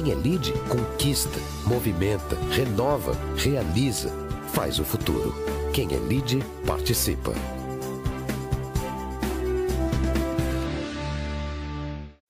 Quem é lead conquista, movimenta, renova, realiza, faz o futuro. Quem é lead participa.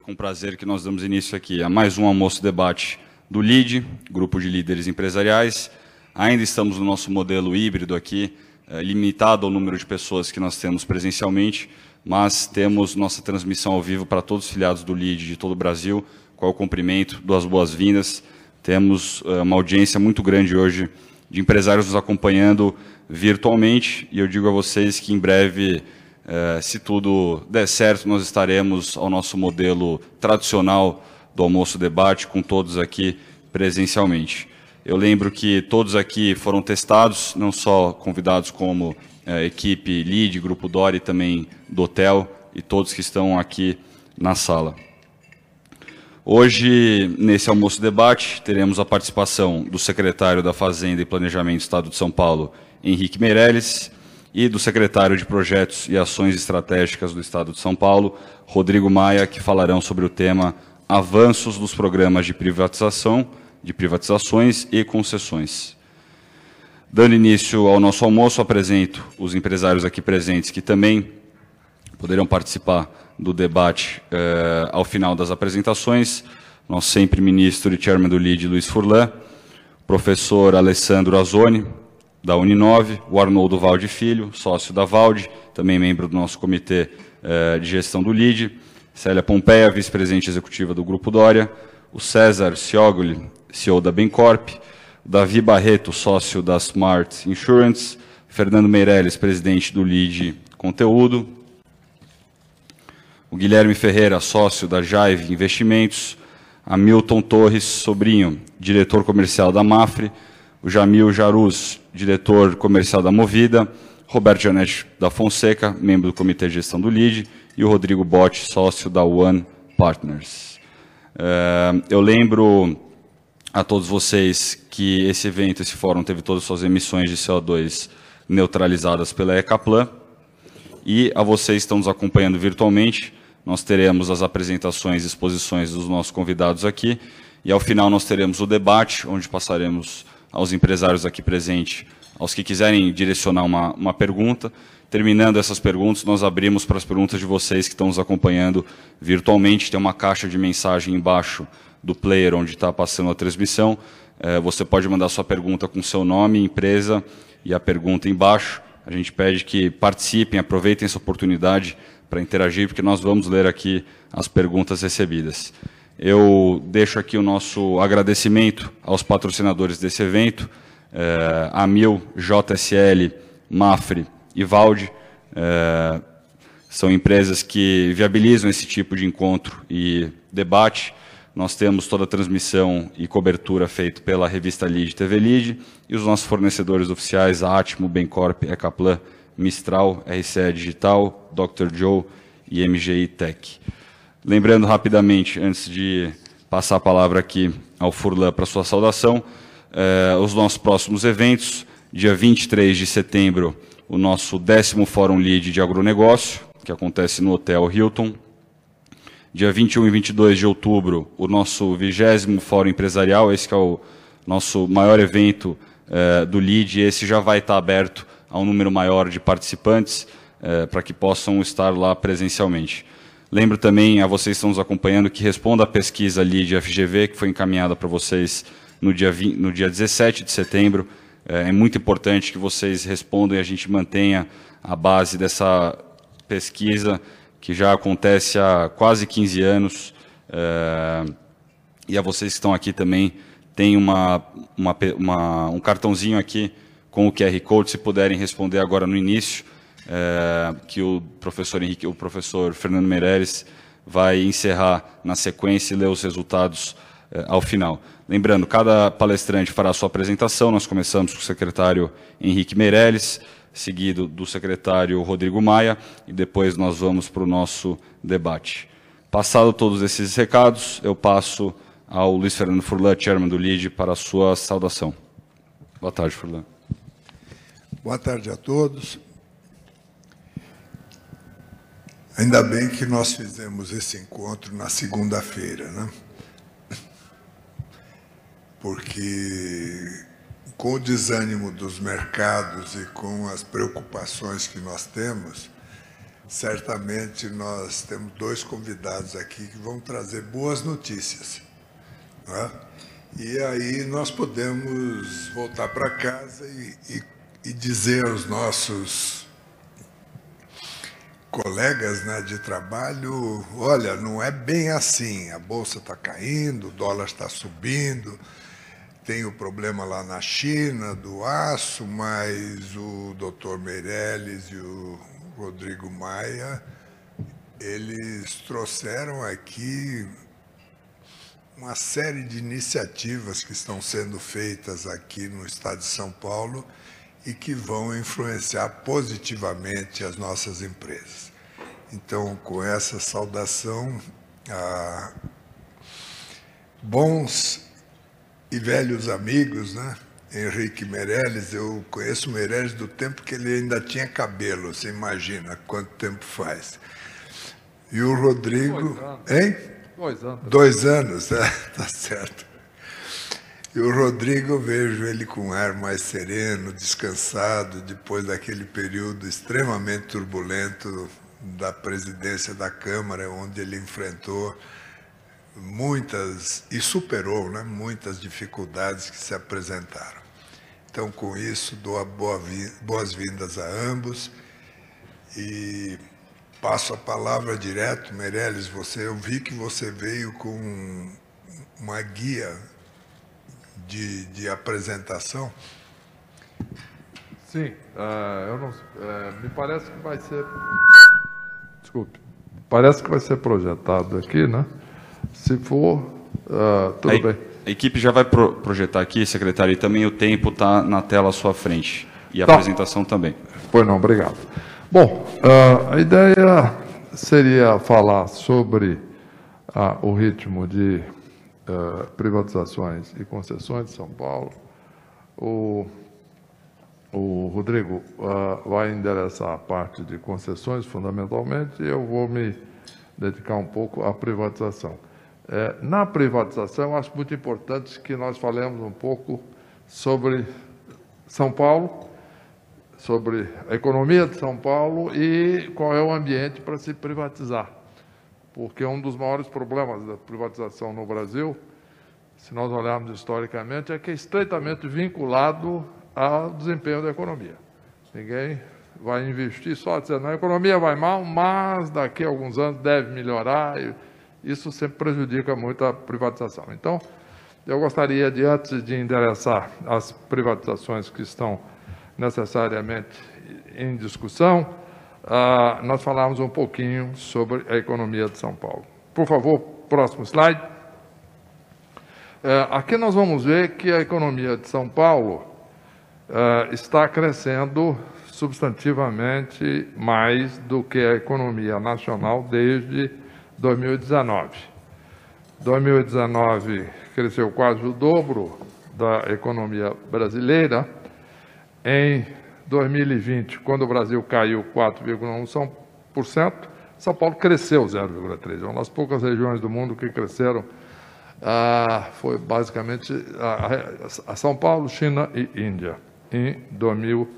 Com prazer que nós damos início aqui a mais um almoço debate do LID, Grupo de Líderes Empresariais. Ainda estamos no nosso modelo híbrido aqui, eh, limitado ao número de pessoas que nós temos presencialmente, mas temos nossa transmissão ao vivo para todos os filiados do LID de todo o Brasil, qual o cumprimento, duas boas-vindas. Temos uh, uma audiência muito grande hoje de empresários nos acompanhando virtualmente, e eu digo a vocês que em breve, uh, se tudo der certo, nós estaremos ao nosso modelo tradicional do almoço-debate, com todos aqui presencialmente. Eu lembro que todos aqui foram testados, não só convidados como uh, equipe LEAD, Grupo Dori, também do hotel, e todos que estão aqui na sala. Hoje, nesse almoço-debate, teremos a participação do secretário da Fazenda e Planejamento do Estado de São Paulo, Henrique Meirelles, e do secretário de Projetos e Ações Estratégicas do Estado de São Paulo, Rodrigo Maia, que falarão sobre o tema Avanços dos Programas de Privatização, de Privatizações e Concessões. Dando início ao nosso almoço, apresento os empresários aqui presentes que também poderão participar do debate uh, ao final das apresentações. Nosso sempre ministro e chairman do LID, Luiz Furlan, professor Alessandro Azoni, da Uninove, o Arnoldo Valde Filho, sócio da Valde, também membro do nosso comitê uh, de gestão do LID, Célia Pompeia, vice-presidente executiva do Grupo Dória, o César Ciogli, CEO da Bencorp, o Davi Barreto, sócio da Smart Insurance, Fernando Meirelles, presidente do LID Conteúdo, o Guilherme Ferreira, sócio da Jaive Investimentos, Hamilton Torres Sobrinho, diretor comercial da Mafre, o Jamil Jaruz, diretor comercial da Movida, Roberto Janete da Fonseca, membro do Comitê de Gestão do LID, e o Rodrigo Botti, sócio da One Partners. É, eu lembro a todos vocês que esse evento, esse fórum, teve todas as suas emissões de CO2 neutralizadas pela Ecaplan, e a vocês que estão nos acompanhando virtualmente, nós teremos as apresentações e exposições dos nossos convidados aqui, e ao final nós teremos o debate, onde passaremos aos empresários aqui presentes, aos que quiserem direcionar uma, uma pergunta. Terminando essas perguntas, nós abrimos para as perguntas de vocês que estão nos acompanhando virtualmente. Tem uma caixa de mensagem embaixo do player onde está passando a transmissão. É, você pode mandar sua pergunta com seu nome, empresa e a pergunta embaixo. A gente pede que participem, aproveitem essa oportunidade para interagir, porque nós vamos ler aqui as perguntas recebidas. Eu deixo aqui o nosso agradecimento aos patrocinadores desse evento, eh, Amil, JSL, Mafre e Valde. Eh, são empresas que viabilizam esse tipo de encontro e debate. Nós temos toda a transmissão e cobertura feita pela revista Lead TV Lead e os nossos fornecedores oficiais, Atmo, Bencorp, Ecaplan, Mistral, RCE Digital, Dr. Joe e MGI Tech. Lembrando rapidamente, antes de passar a palavra aqui ao Furlan para sua saudação, eh, os nossos próximos eventos, dia 23 de setembro, o nosso décimo Fórum Lead de Agronegócio, que acontece no Hotel Hilton. Dia 21 e 22 de outubro, o nosso vigésimo Fórum Empresarial, esse é o nosso maior evento eh, do LEAD, esse já vai estar aberto a um número maior de participantes eh, para que possam estar lá presencialmente. Lembro também a vocês que estão nos acompanhando que responda a pesquisa ali de FGV, que foi encaminhada para vocês no dia, 20, no dia 17 de setembro. Eh, é muito importante que vocês respondam e a gente mantenha a base dessa pesquisa, que já acontece há quase 15 anos. É, e a vocês que estão aqui também, tem uma, uma, uma, um cartãozinho aqui com o QR Code, se puderem responder agora no início, é, que o professor Henrique, o professor Fernando Meireles vai encerrar na sequência e ler os resultados é, ao final. Lembrando, cada palestrante fará a sua apresentação, nós começamos com o secretário Henrique Meireles, seguido do secretário Rodrigo Maia, e depois nós vamos para o nosso debate. Passado todos esses recados, eu passo ao Luiz Fernando Furlan, chairman do LID, para a sua saudação. Boa tarde, Furlan. Boa tarde a todos. Ainda bem que nós fizemos esse encontro na segunda-feira, né? porque com o desânimo dos mercados e com as preocupações que nós temos, certamente nós temos dois convidados aqui que vão trazer boas notícias. Né? E aí nós podemos voltar para casa e, e, e, dizer aos nossos colegas né, de trabalho, olha, não é bem assim, a bolsa está caindo, o dólar está subindo, tem o problema lá na China do aço, mas o doutor Meirelles e o Rodrigo Maia, eles trouxeram aqui uma série de iniciativas que estão sendo feitas aqui no estado de São Paulo e que vão influenciar positivamente as nossas empresas. Então, com essa saudação, a bons e velhos amigos, né? Henrique Meirelles, eu conheço o Meirelles do tempo que ele ainda tinha cabelo, você imagina quanto tempo faz. E o Rodrigo. Dois anos. Hein? Dois anos. Dois anos, é, tá certo. E o Rodrigo, eu vejo ele com um ar mais sereno, descansado, depois daquele período extremamente turbulento da presidência da Câmara, onde ele enfrentou muitas e superou né, muitas dificuldades que se apresentaram. Então, com isso, dou boas-vindas a ambos e passo a palavra direto, Meirelles, você, eu vi que você veio com uma guia de, de apresentação. Sim, uh, eu não, uh, me parece que vai ser. Desculpe. Parece que vai ser projetado aqui, né? Se for, uh, tudo a, bem. A equipe já vai pro, projetar aqui, secretário, e também o tempo está na tela à sua frente. E a Tá. apresentação também. Pois não, obrigado. Bom, a ideia seria falar sobre ah, o ritmo de ah, privatizações e concessões de São Paulo. O, o Rodrigo ah, vai endereçar a parte de concessões, fundamentalmente, e eu vou me dedicar um pouco à privatização. Eh, na privatização, acho muito importante que nós falemos um pouco sobre São Paulo, sobre a economia de São Paulo e qual é o ambiente para se privatizar. Porque um dos maiores problemas da privatização no Brasil, se nós olharmos historicamente, é que é estreitamente vinculado ao desempenho da economia. Ninguém vai investir só dizendo, a economia vai mal, mas daqui a alguns anos deve melhorar. Isso sempre prejudica muito a privatização. Então, eu gostaria de, antes de endereçar as privatizações que estão necessariamente em discussão, ah, nós falarmos um pouquinho sobre a economia de São Paulo. Por favor, próximo slide. Eh, aqui nós vamos ver que a economia de São Paulo eh, está crescendo substantivamente mais do que a economia nacional desde 2019. 2019 cresceu quase o dobro da economia brasileira. Em 2020, quando o Brasil caiu 4,1%, São Paulo cresceu 0,3%. É uma das poucas regiões do mundo que cresceram. ah, foi basicamente a, a São Paulo, China e Índia em 2000,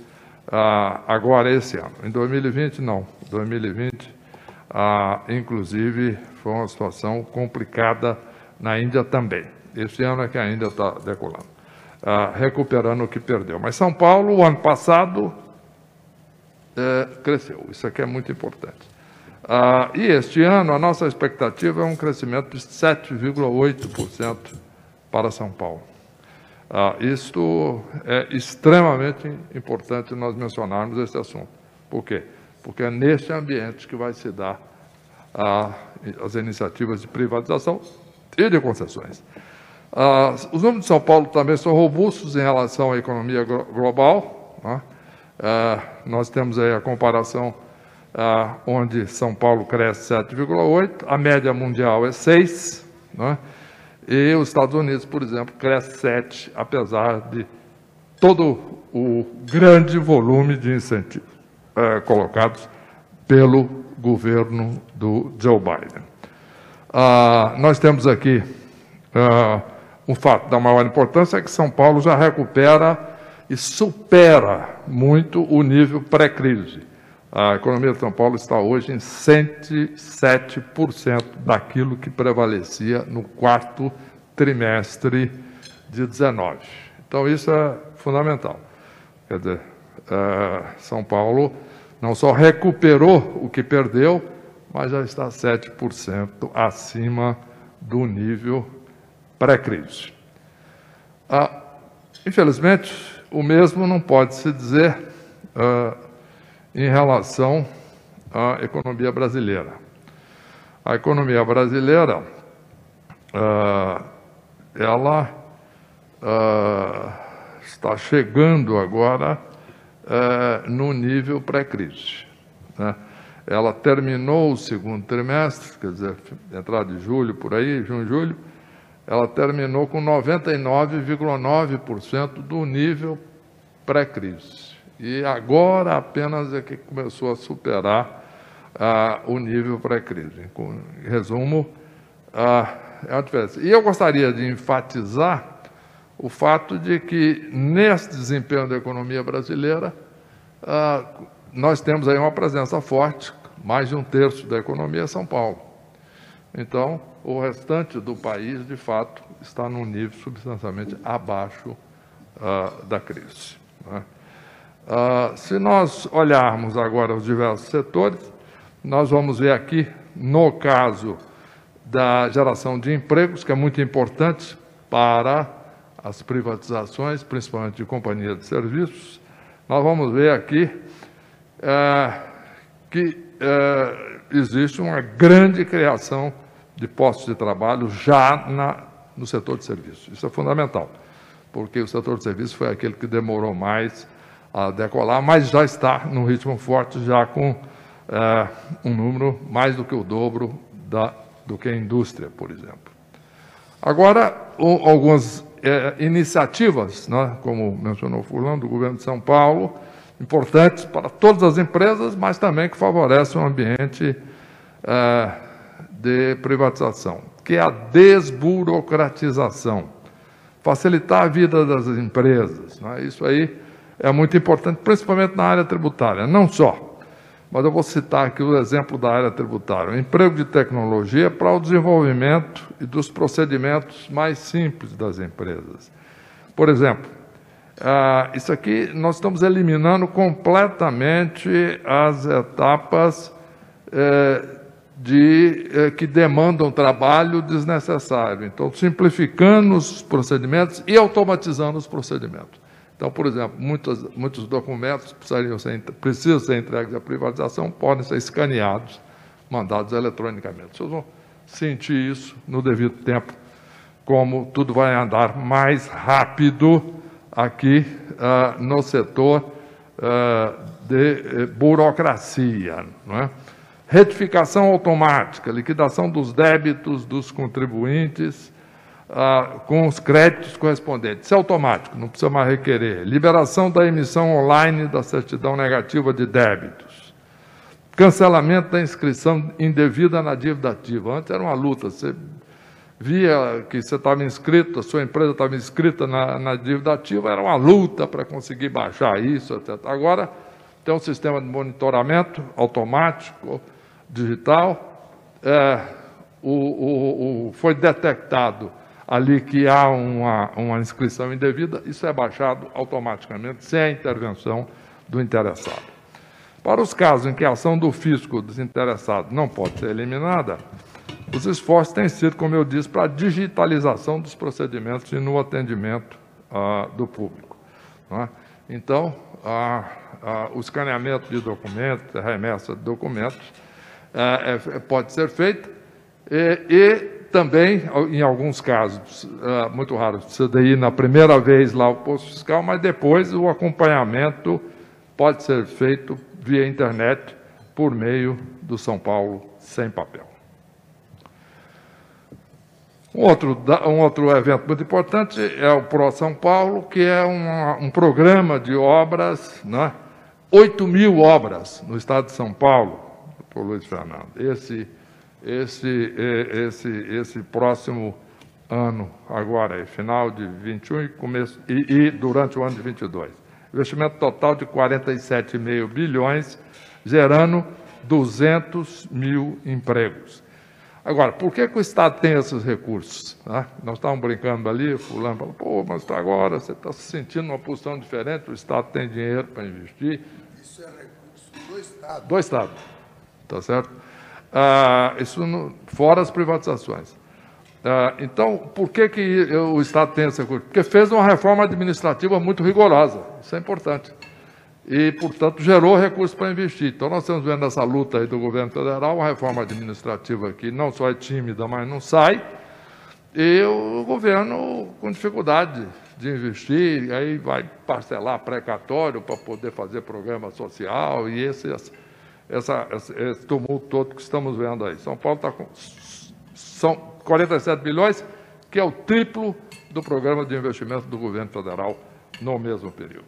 ah, agora esse ano. Em 2020, não. 2020, ah, inclusive, foi uma situação complicada na Índia também. Esse ano é que a Índia está decolando, ah, recuperando o que perdeu. Mas São Paulo, o ano passado, eh, cresceu. Isso aqui é muito importante. Ah, e este ano, a nossa expectativa é um crescimento de 7,8% para São Paulo. Ah, isto é extremamente importante nós mencionarmos esse assunto. Por quê? Porque é neste ambiente que vai se dar ah, as iniciativas de privatização e de concessões. Ah, os números de São Paulo também são robustos em relação à economia glo- global. né? Ah, nós temos aí a comparação ah, onde São Paulo cresce 7,8, a média mundial é 6, né? e os Estados Unidos, por exemplo, cresce 7, apesar de todo o grande volume de incentivos eh, colocados pelo governo do Joe Biden. Ah, nós temos aqui ah, um fato da maior importância é que São Paulo já recupera e supera muito o nível pré-crise. A economia de São Paulo está hoje em 107% daquilo que prevalecia no quarto trimestre de 19. Então, isso é fundamental. Quer dizer, é, São Paulo não só recuperou o que perdeu, mas já está 7% acima do nível pré-crise. Ah, infelizmente, o mesmo não pode se dizer ah, em relação à economia brasileira. A economia brasileira, ah, ela ah, está chegando agora ah, no nível pré-crise. Né? Ela terminou o segundo trimestre, quer dizer, entrada de julho por aí, junho, julho, ela terminou com 99,9% do nível pré-crise. E agora apenas é que começou a superar ah, o nível pré-crise. Em resumo, ah, é uma diferença. E eu gostaria de enfatizar o fato de que, nesse desempenho da economia brasileira, ah, nós temos aí uma presença forte, mais de um terço da economia é São Paulo. Então, o restante do país, de fato, está num nível substancialmente abaixo uh, da crise. Né? Uh, se nós olharmos agora os diversos setores, nós vamos ver aqui, no caso da geração de empregos, que é muito importante para as privatizações, principalmente de companhias de serviços, nós vamos ver aqui uh, que existe uma grande criação de postos de trabalho já na, no setor de serviços. Isso é fundamental, porque o setor de serviços foi aquele que demorou mais a decolar, mas já está num ritmo forte, já com é, um número mais do que o dobro da, do que a indústria, por exemplo. Agora, o, algumas é, iniciativas, né, como mencionou Fulano, do governo de São Paulo, importantes para todas as empresas, mas também que favorecem um ambiente é, de privatização, que é a desburocratização. Facilitar a vida das empresas. Né? Isso aí é muito importante, principalmente na área tributária. Não só, mas eu vou citar aqui o exemplo da área tributária. O emprego de tecnologia para o desenvolvimento e dos procedimentos mais simples das empresas. Por exemplo, ah, isso aqui nós estamos eliminando completamente as etapas eh, de, eh, que demandam trabalho desnecessário. Então, simplificando os procedimentos e automatizando os procedimentos. Então, por exemplo, muitos, muitos documentos precisariam ser, precisam ser entregues à privatização, podem ser escaneados, mandados eletronicamente. Vocês vão sentir isso no devido tempo, como tudo vai andar mais rápido aqui uh, no setor uh, de uh, burocracia. Não é? Retificação automática, liquidação dos débitos dos contribuintes ah, com os créditos correspondentes. Isso é automático, não precisa mais requerer. Liberação da emissão online da certidão negativa de débitos. Cancelamento da inscrição indevida na dívida ativa. Antes era uma luta, você via que você estava inscrito, a sua empresa estava inscrita na, na dívida ativa, era uma luta para conseguir baixar isso, etc. Agora tem um sistema de monitoramento automático, digital, é, o, o, o, foi detectado ali que há uma, uma inscrição indevida, isso é baixado automaticamente, sem a intervenção do interessado. Para os casos em que a ação do fisco desinteressado não pode ser eliminada, os esforços têm sido, como eu disse, para a digitalização dos procedimentos e no atendimento ah, do público. É? Então, ah, ah, o escaneamento de documentos, remessa de documentos, pode ser feita, e, e, também, em alguns casos, é, muito raro, você ir na primeira vez lá o posto fiscal, mas depois o acompanhamento pode ser feito via internet por meio do São Paulo sem papel. Um outro, um outro evento muito importante é o Pro São Paulo, que é uma, um programa de obras, né? 8 mil obras no estado de São Paulo, doutor Luiz Fernando. Esse, esse, esse, esse próximo ano agora, final de 21 e, começo, e, e durante o ano de 22. Investimento total de 47,5 bilhões, gerando 200 mil empregos. Agora, por que, que o Estado tem esses recursos? Né? Nós estávamos brincando ali, fulano falou, pô, mas tá agora você está se sentindo numa posição diferente, o Estado tem dinheiro para investir. Isso é recurso do Estado. Do Estado, tá certo? Ah, isso fora as privatizações. Ah, então, por que, que o Estado tem esse recurso? Porque fez uma reforma administrativa muito rigorosa, isso é importante e, portanto, gerou recursos para investir. Então, nós estamos vendo essa luta aí do governo federal, uma reforma administrativa que não só é tímida, mas não sai, e o governo com dificuldade de investir, aí vai parcelar precatório para poder fazer programa social e esse, essa, esse tumulto todo que estamos vendo aí. São Paulo está com são 47 bilhões, que é o triplo do programa de investimento do governo federal no mesmo período.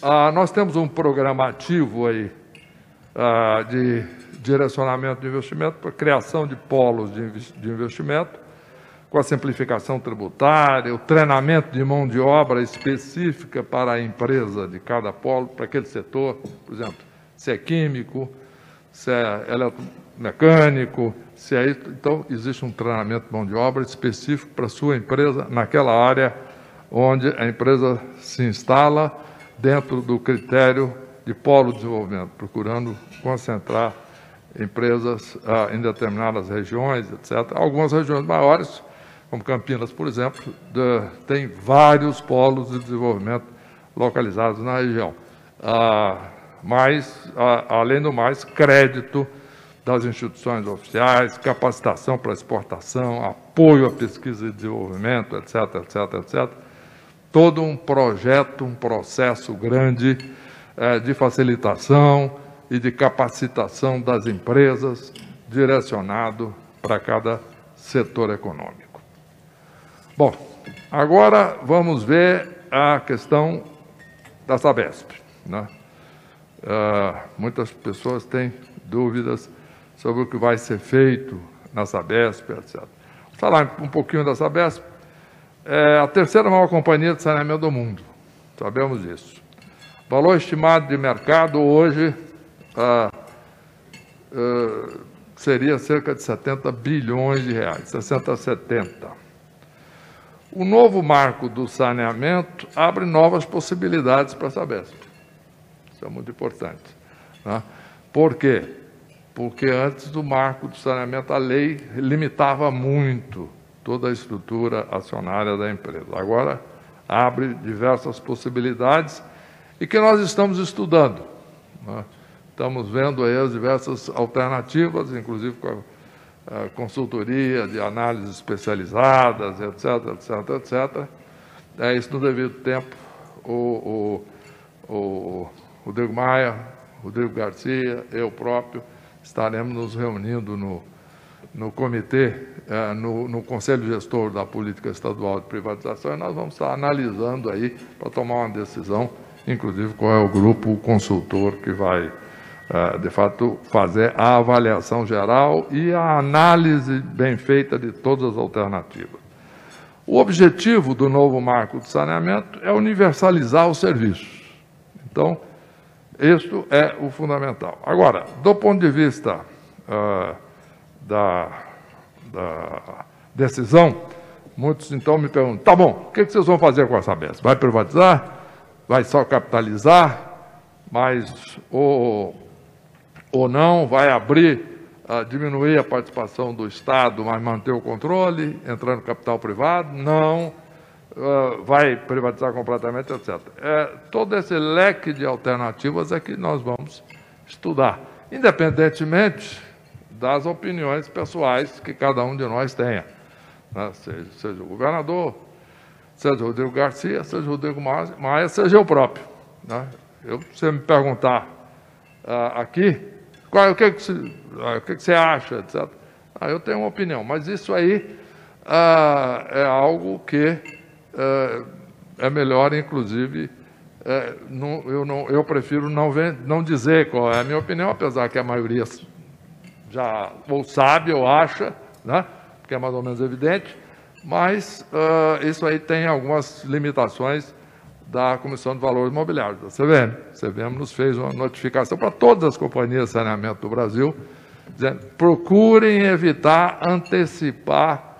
Ah, nós temos um programa ativo aí ah, de direcionamento de investimento para criação de polos de, de investimento, com a simplificação tributária, o treinamento de mão de obra específica para a empresa de cada polo, para aquele setor, por exemplo, se é químico, se é eletromecânico, se é então existe um treinamento de mão de obra específico para a sua empresa naquela área onde a empresa se instala dentro do critério de polo de desenvolvimento, procurando concentrar empresas ah, em determinadas regiões, etc. Algumas regiões maiores, como Campinas, por exemplo, de, tem vários polos de desenvolvimento localizados na região. Ah, mas, ah, além do mais, crédito das instituições oficiais, capacitação para exportação, apoio à pesquisa e desenvolvimento, etc., etc., etc todo um projeto, um processo grande é, de facilitação e de capacitação das empresas, direcionado para cada setor econômico. Bom, agora vamos ver a questão da Sabesp. Né? Uh, muitas pessoas têm dúvidas sobre o que vai ser feito na Sabesp, etc. Vou falar um pouquinho da Sabesp é a terceira maior companhia de saneamento do mundo. Sabemos disso. Valor estimado de mercado hoje ah, ah, seria cerca de 70 bilhões de reais, 60 a 70. O novo marco do saneamento abre novas possibilidades para a Sabesp. Isso é muito importante. Né? Por quê? Porque antes do marco do saneamento, a lei limitava muito toda a estrutura acionária da empresa. Agora, abre diversas possibilidades e que nós estamos estudando. Né? Estamos vendo aí as diversas alternativas, inclusive com a, consultoria de análises especializadas, etc, etc, etc. É isso no devido tempo. O, o, o Rodrigo Maia, Rodrigo Garcia, eu próprio, estaremos nos reunindo no no comitê, é, no, no, Conselho Gestor da Política Estadual de Privatização, e nós vamos estar analisando aí para tomar uma decisão, inclusive qual é o grupo consultor que vai, de fato, fazer a avaliação geral e a análise bem feita de todas as alternativas. O objetivo do novo marco de saneamento é universalizar os serviços. Então, isto é o fundamental. Agora, do ponto de vista uh, da, da decisão, muitos então me perguntam: tá bom, o que, vocês vão fazer com essa Sabesp? Vai privatizar? Vai só capitalizar? Mas ou, ou não? Vai abrir, uh, diminuir a participação do Estado, mas manter o controle, entrando capital privado? Não. Uh, vai privatizar completamente, etc. É, todo esse leque de alternativas é que nós vamos estudar. Independentemente das opiniões pessoais que cada um de nós tenha. Né? Seja, seja, o governador, seja o Rodrigo Garcia, seja o Rodrigo Maia, seja eu próprio. Né? Eu, se você me perguntar uh, aqui, qual, o, que, que, você, uh, o que, que, você acha, etc. Ah, eu tenho uma opinião, mas isso aí uh, é algo que é melhor, inclusive, não, eu, não, eu prefiro não, não dizer qual é a minha opinião, apesar que a maioria já ou sabe ou acha, né? que é mais ou menos evidente, mas uh, isso aí tem algumas limitações da Comissão de Valores Imobiliários, da CVM. A CVM nos fez uma notificação para todas as companhias de saneamento do Brasil, dizendo, procurem evitar antecipar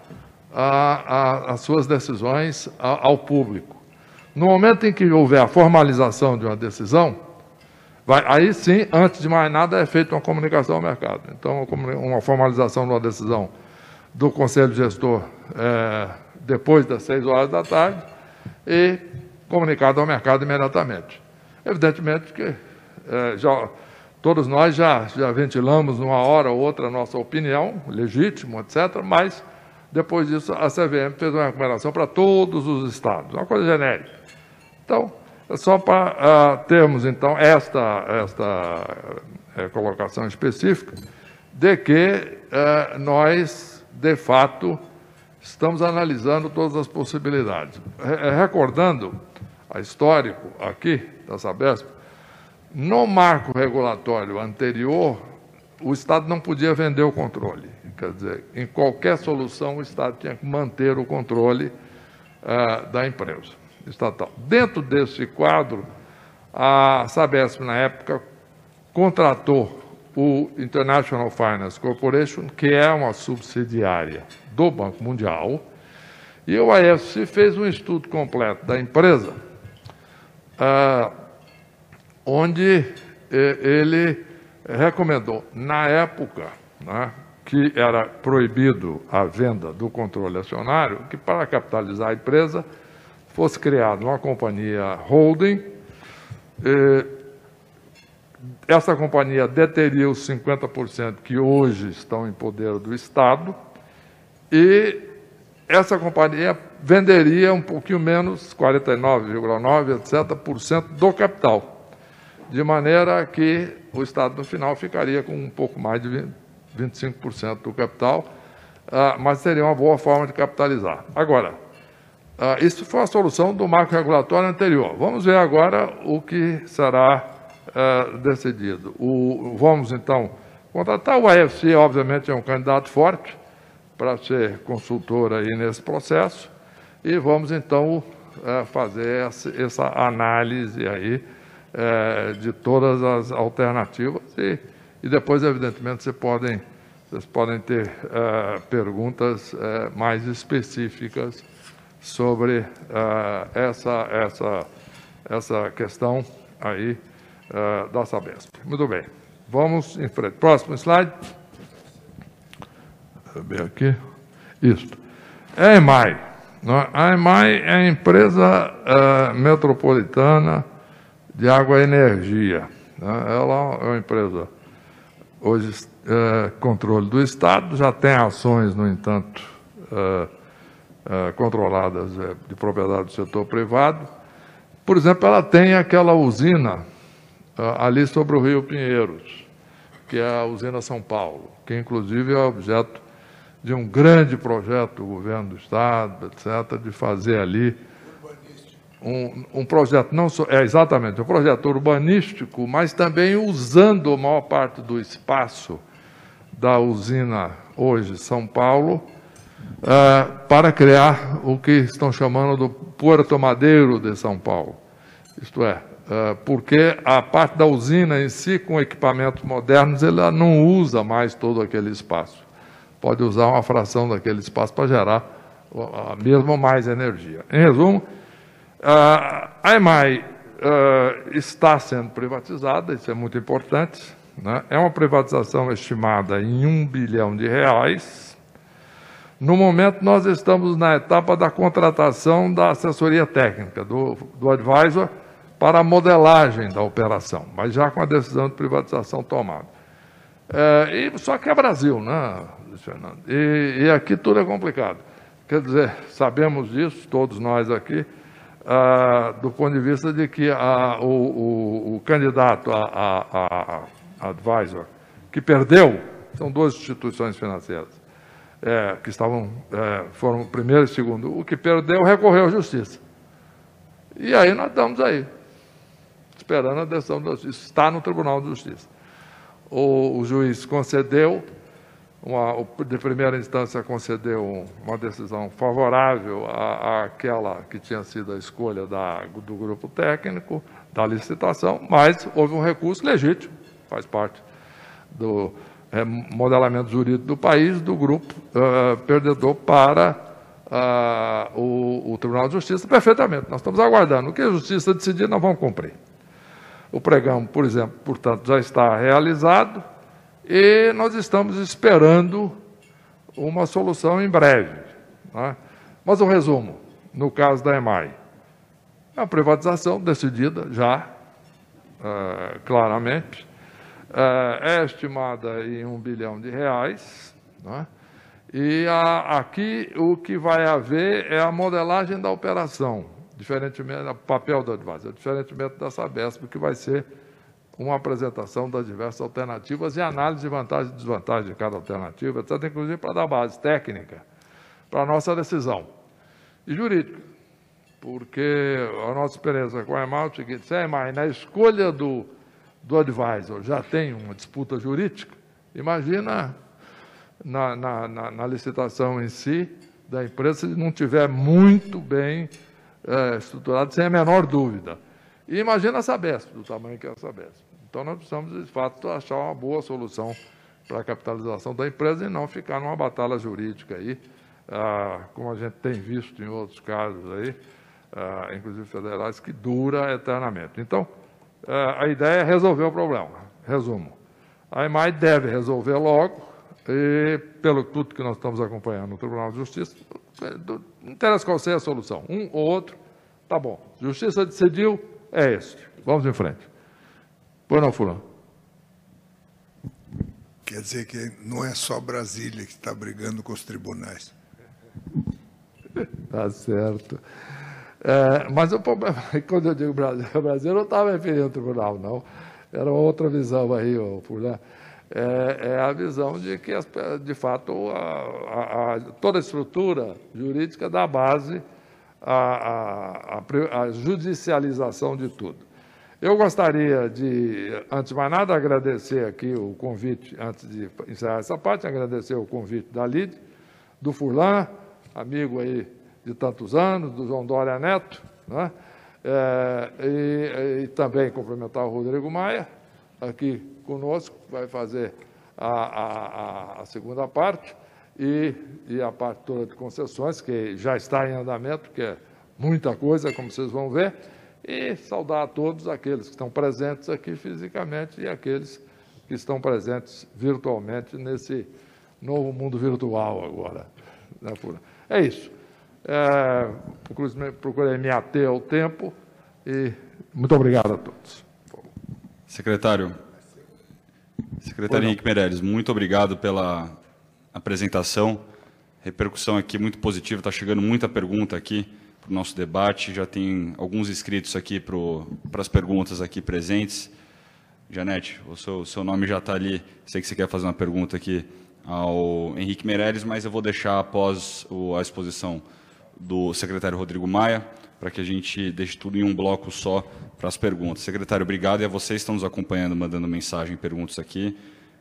as suas decisões ao público. No momento em que houver a formalização de uma decisão, vai, aí sim, antes de mais nada, é feita uma comunicação ao mercado. Então, uma formalização de uma decisão do Conselho Gestor é, depois das seis horas da tarde e comunicado ao mercado imediatamente. Evidentemente que é, já, todos nós já, já ventilamos uma hora ou outra a nossa opinião, legítimo, etc., mas depois disso a CVM fez uma recomendação para todos os estados, uma coisa genérica. Então, é só para uh, termos então esta, esta uh, colocação específica de que uh, nós, de fato, estamos analisando todas as possibilidades. Re recordando a histórico aqui da Sabesp, no marco regulatório anterior, o Estado não podia vender o controle. Quer dizer, em qualquer solução, o Estado tinha que manter o controle uh, da empresa estatal. Dentro desse quadro, a Sabesp, na época, contratou o International Finance Corporation, que é uma subsidiária do Banco Mundial, e o AFC fez um estudo completo da empresa ah, onde ele recomendou, na época, né, que era proibido a venda do controle acionário, que para capitalizar a empresa fosse criada uma companhia holding, essa companhia deteria os 50% que hoje estão em poder do Estado e essa companhia venderia um pouquinho menos, 49,9%, etc., por cento do capital, de maneira que o Estado, no final, ficaria com um pouco mais de 25% do capital, ah, mas seria uma boa forma de capitalizar. Agora, ah, isso foi a solução do marco regulatório anterior. Vamos ver agora o que será ah, decidido. Vamos, então, contratar o AFC, obviamente, é um candidato forte, para ser consultor aí nesse processo e vamos então é, fazer essa, análise aí é, de todas as alternativas e, e depois, evidentemente, vocês podem, vocês podem ter é, perguntas mais específicas sobre essa, essa, essa questão aí da Sabesp. Muito bem, vamos em frente. Próximo slide ver aqui. Isso. É a EMAI. É? A EMAI é a empresa é, metropolitana de água e energia. Né? Ela é uma empresa, hoje, é, controle do Estado, já tem ações, no entanto, é controladas de propriedade do setor privado. Por exemplo, ela tem aquela usina ali sobre o Rio Pinheiros, que é a usina São Paulo, que inclusive é objeto de um grande projeto do governo do Estado, etc., de fazer ali um, um projeto, não só, é exatamente, um projeto urbanístico, mas também usando a maior parte do espaço da usina hoje São Paulo, uh, para criar o que estão chamando do Porto Madeiro de São Paulo. Isto é, uh, porque a parte da usina em si, com equipamentos modernos, ela não usa mais todo aquele espaço pode usar uma fração daquele espaço para gerar a mesma mais energia. Em resumo, a EMAI está sendo privatizada, isso é muito importante. Né? É uma privatização estimada em um bilhão de reais. No momento, nós estamos na etapa da contratação da assessoria técnica, do, do advisor, para a modelagem da operação, mas já com a decisão de privatização tomada. É, e, só que é Brasil, né? Fernando. E, e, aqui tudo é complicado. Quer dizer, sabemos disso, todos nós aqui, ah, do ponto de vista de que o, o, o, candidato a, a, a, advisor que perdeu, são duas instituições financeiras, é, que estavam, é, foram primeiro e segundo, o que perdeu recorreu à justiça. E aí nós estamos aí, esperando a decisão da justiça. Está no Tribunal de Justiça. O, o juiz concedeu uma, de primeira instância concedeu uma decisão favorável àquela que tinha sido a escolha da, do grupo técnico, da licitação, mas houve um recurso legítimo, faz parte do é, modelamento jurídico do país, do grupo uh, perdedor para uh, o, o, Tribunal de Justiça, perfeitamente. Nós estamos aguardando. O que a Justiça decidir, nós vamos cumprir. O pregão, por exemplo, portanto, já está realizado e nós estamos esperando uma solução em breve. Né? Mas o resumo, no caso da EMAI, é a privatização decidida já, uh, claramente, uh, é estimada em um bilhão de reais, né? e a, aqui o que vai haver é a modelagem da operação, diferentemente do papel do advisor, diferentemente da Sabesp, que vai ser uma apresentação das diversas alternativas e análise de vantagens e desvantagens de cada alternativa, etc., inclusive para dar base técnica para a nossa decisão. E jurídica, porque a nossa experiência com a EMAI é o seguinte, se a EMAI, na escolha do, do advisor, já tem uma disputa jurídica, imagina na, na, na, na licitação em si da empresa, se não tiver muito bem é, sem a menor dúvida. E imagina a Sabesp, do tamanho que é a Sabesp. Então, nós precisamos, de fato, achar uma boa solução para a capitalização da empresa e não ficar numa batalha jurídica aí, ah, como a gente tem visto em outros casos aí, ah, inclusive federais, que dura eternamente. Então, ah, a ideia é resolver o problema. Resumo. A EMAI deve resolver logo, e pelo tudo que nós estamos acompanhando no Tribunal de Justiça, não interessa qual seja a solução, um ou outro, tá bom. Justiça decidiu, é esse. Vamos em frente. Pois não, fulano? Quer dizer que não é só Brasília que está brigando com os tribunais. Tá certo. É, mas o problema, quando eu digo Brasil, Brasil eu não estava referindo ao tribunal, não. Era outra visão aí, fulano. É, é, a visão de que, de fato, a, a, toda a estrutura jurídica dá base à, à judicialização de tudo. Eu gostaria de, antes de mais nada, agradecer aqui o convite, antes de encerrar essa parte, agradecer o convite da Lid, do Furlan, amigo aí de tantos anos, do João Dória Neto, né? É, e, e, também cumprimentar o Rodrigo Maia, aqui conosco, vai fazer a, a, a segunda parte, e, e, a parte toda de concessões, que já está em andamento, que é muita coisa, como vocês vão ver e saudar a todos aqueles que estão presentes aqui fisicamente e aqueles que estão presentes virtualmente nesse novo mundo virtual agora. Né, é isso. É, procurei me ater ao tempo e muito obrigado a todos. Secretário, secretário Henrique Meirelles, muito obrigado pela apresentação. Repercussão aqui muito positiva, está chegando muita pergunta aqui para o nosso debate. Já tem alguns inscritos aqui para as perguntas aqui presentes. Janete, o seu, seu nome já está ali. Sei que você quer fazer uma pergunta aqui ao Henrique Meirelles, mas eu vou deixar após o, a exposição do secretário Rodrigo Maia, para que a gente deixe tudo em um bloco só para as perguntas. Secretário, obrigado. E a vocês que estão nos acompanhando, mandando mensagem, perguntas aqui.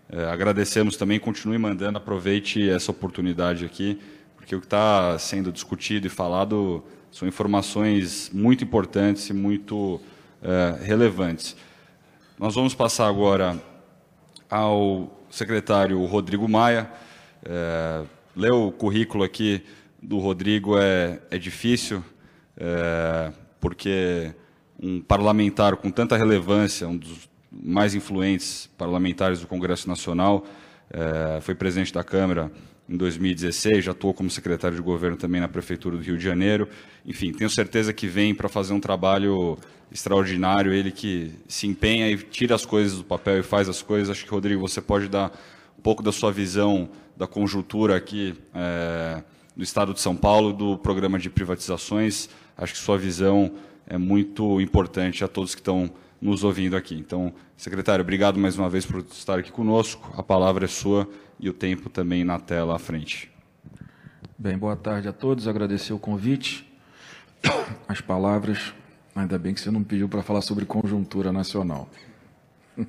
É, agradecemos também, continue mandando, aproveite essa oportunidade aqui, porque o que está sendo discutido e falado são informações muito importantes e muito é, relevantes. Nós vamos passar agora ao secretário Rodrigo Maia. É, ler o currículo aqui do Rodrigo é, é difícil, é, porque um parlamentar com tanta relevância, um dos mais influentes parlamentares do Congresso Nacional, é, foi presidente da Câmara em 2016, já atuou como secretário de governo também na Prefeitura do Rio de Janeiro. Enfim, tenho certeza que vem para fazer um trabalho extraordinário, ele que se empenha e tira as coisas do papel e faz as coisas. Acho que, Rodrigo, você pode dar um pouco da sua visão da conjuntura aqui é, do Estado de São Paulo, do programa de privatizações. Acho que sua visão é muito importante a todos que estão nos ouvindo aqui. Então, secretário, obrigado mais uma vez por estar aqui conosco. A palavra é sua e o tempo também na tela à frente. Bem, boa tarde a todos. Agradecer o convite, as palavras. Ainda bem que você não pediu para falar sobre conjuntura nacional.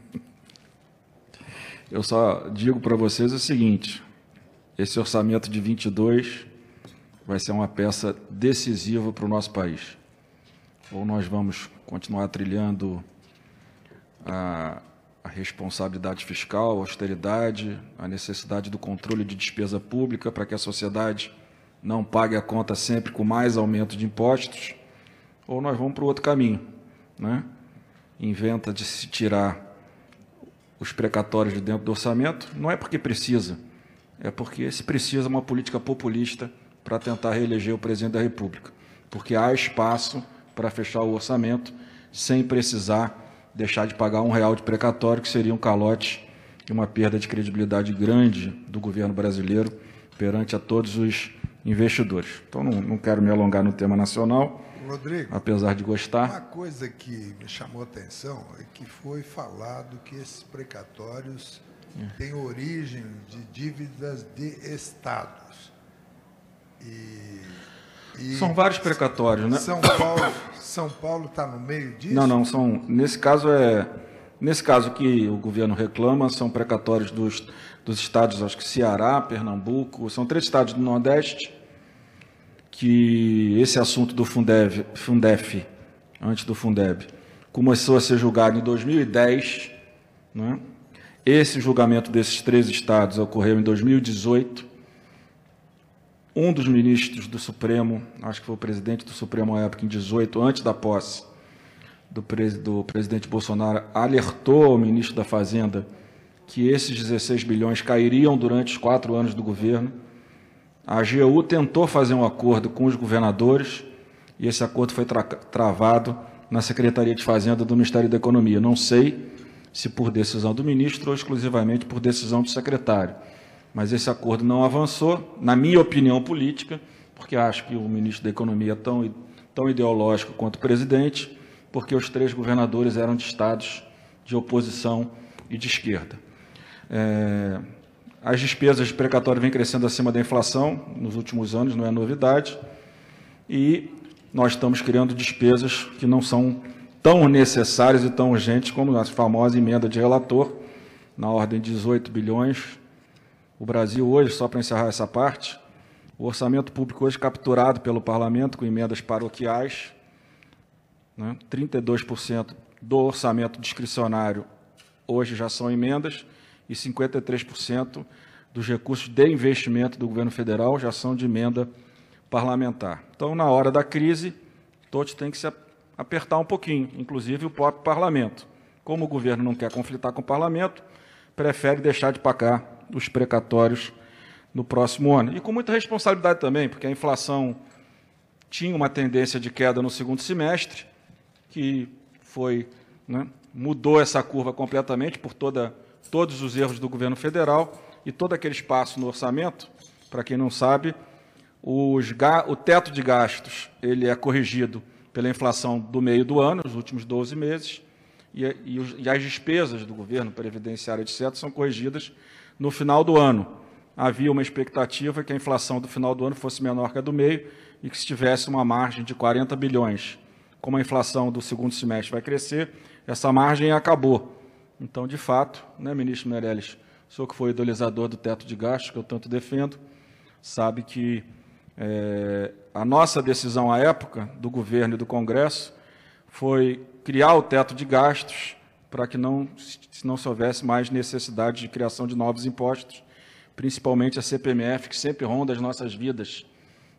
Eu só digo para vocês o seguinte: esse orçamento de 22 vai ser uma peça decisiva para o nosso país. Ou nós vamos continuar trilhando a, a responsabilidade fiscal, a austeridade, a necessidade do controle de despesa pública para que a sociedade não pague a conta sempre com mais aumento de impostos, ou nós vamos para o outro caminho, né? Inventa de se tirar os precatórios de dentro do orçamento, não é porque precisa, é porque se precisa uma política populista para tentar reeleger o presidente da República, porque há espaço para fechar o orçamento sem precisar deixar de pagar um real de precatório, que seria um calote e uma perda de credibilidade grande do governo brasileiro perante a todos os investidores. Então, não, não quero me alongar no tema nacional, Rodrigo, apesar de gostar. Uma coisa que me chamou a atenção é que foi falado que esses precatórios é. têm origem de dívidas de estados. E, e são vários precatórios, né? São Paulo, São Paulo está no meio disso? Não, não são. Nesse caso é nesse caso que o governo reclama são precatórios dos dos estados, acho que Ceará, Pernambuco, são três estados do Nordeste que esse assunto do Fundeb, Fundef, antes do Fundeb, começou a ser julgado em 2010. Né? Esse julgamento desses três estados ocorreu em 2018. Um dos ministros do Supremo, acho que foi o presidente do Supremo à época, em 18, antes da posse do, pres do presidente Bolsonaro, alertou o ministro da Fazenda que esses 16 bilhões cairiam durante os quatro anos do governo a AGU tentou fazer um acordo com os governadores e esse acordo foi tra travado na Secretaria de Fazenda do Ministério da Economia. Não sei se por decisão do ministro ou exclusivamente por decisão do secretário. Mas esse acordo não avançou, na minha opinião política, porque acho que o ministro da Economia é tão, tão ideológico quanto o presidente, porque os três governadores eram de estados de oposição e de esquerda. É, as despesas de precatório vêm crescendo acima da inflação nos últimos anos, não é novidade. E nós estamos criando despesas que não são tão necessárias e tão urgentes como a famosa emenda de relator, na ordem de 18 bilhões. O Brasil hoje, só para encerrar essa parte, o orçamento público hoje capturado pelo parlamento com emendas paroquiais, né, 32% do orçamento discricionário hoje já são emendas, e 53% dos recursos de investimento do governo federal já são de emenda parlamentar. Então, na hora da crise, todos têm que se apertar um pouquinho, inclusive o próprio parlamento. Como o governo não quer conflitar com o parlamento, prefere deixar de pagar os precatórios no próximo ano. E com muita responsabilidade também, porque a inflação tinha uma tendência de queda no segundo semestre, que foi né, mudou essa curva completamente por toda todos os erros do governo federal e todo aquele espaço no orçamento, para quem não sabe, os, o teto de gastos ele é corrigido pela inflação do meio do ano, os últimos 12 meses, e, e, e as despesas do governo, previdenciário, etc., são corrigidas no final do ano. Havia uma expectativa que a inflação do final do ano fosse menor que a do meio e que se tivesse uma margem de 40 bilhões. Como a inflação do segundo semestre vai crescer, essa margem acabou. Então, de fato, né, ministro Meirelles, o senhor que foi idolizador do teto de gastos, que eu tanto defendo, sabe que é, a nossa decisão à época, do governo e do Congresso, foi criar o teto de gastos para que não, se não se houvesse mais necessidade de criação de novos impostos, principalmente a CPMF, que sempre ronda as nossas vidas,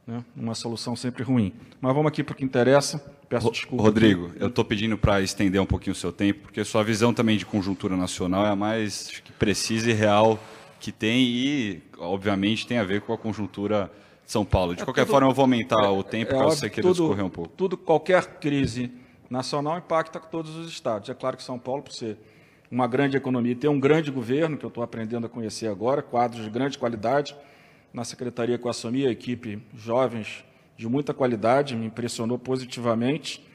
né, uma solução sempre ruim. Mas vamos aqui para o que interessa. Peço desculpa. Rodrigo, aqui. eu estou pedindo para estender um pouquinho o seu tempo, porque sua visão também de conjuntura nacional é a mais precisa e real que tem e, obviamente, tem a ver com a conjuntura de São Paulo. De é qualquer tudo, forma, eu vou aumentar é, o tempo é, para você querer discorrer um pouco. Tudo, qualquer crise nacional impacta todos os estados. É claro que São Paulo, por ser uma grande economia, tem um grande governo, que eu estou aprendendo a conhecer agora, quadros de grande qualidade. Na secretaria que eu assumi, a equipe jovens de muita qualidade, me impressionou positivamente.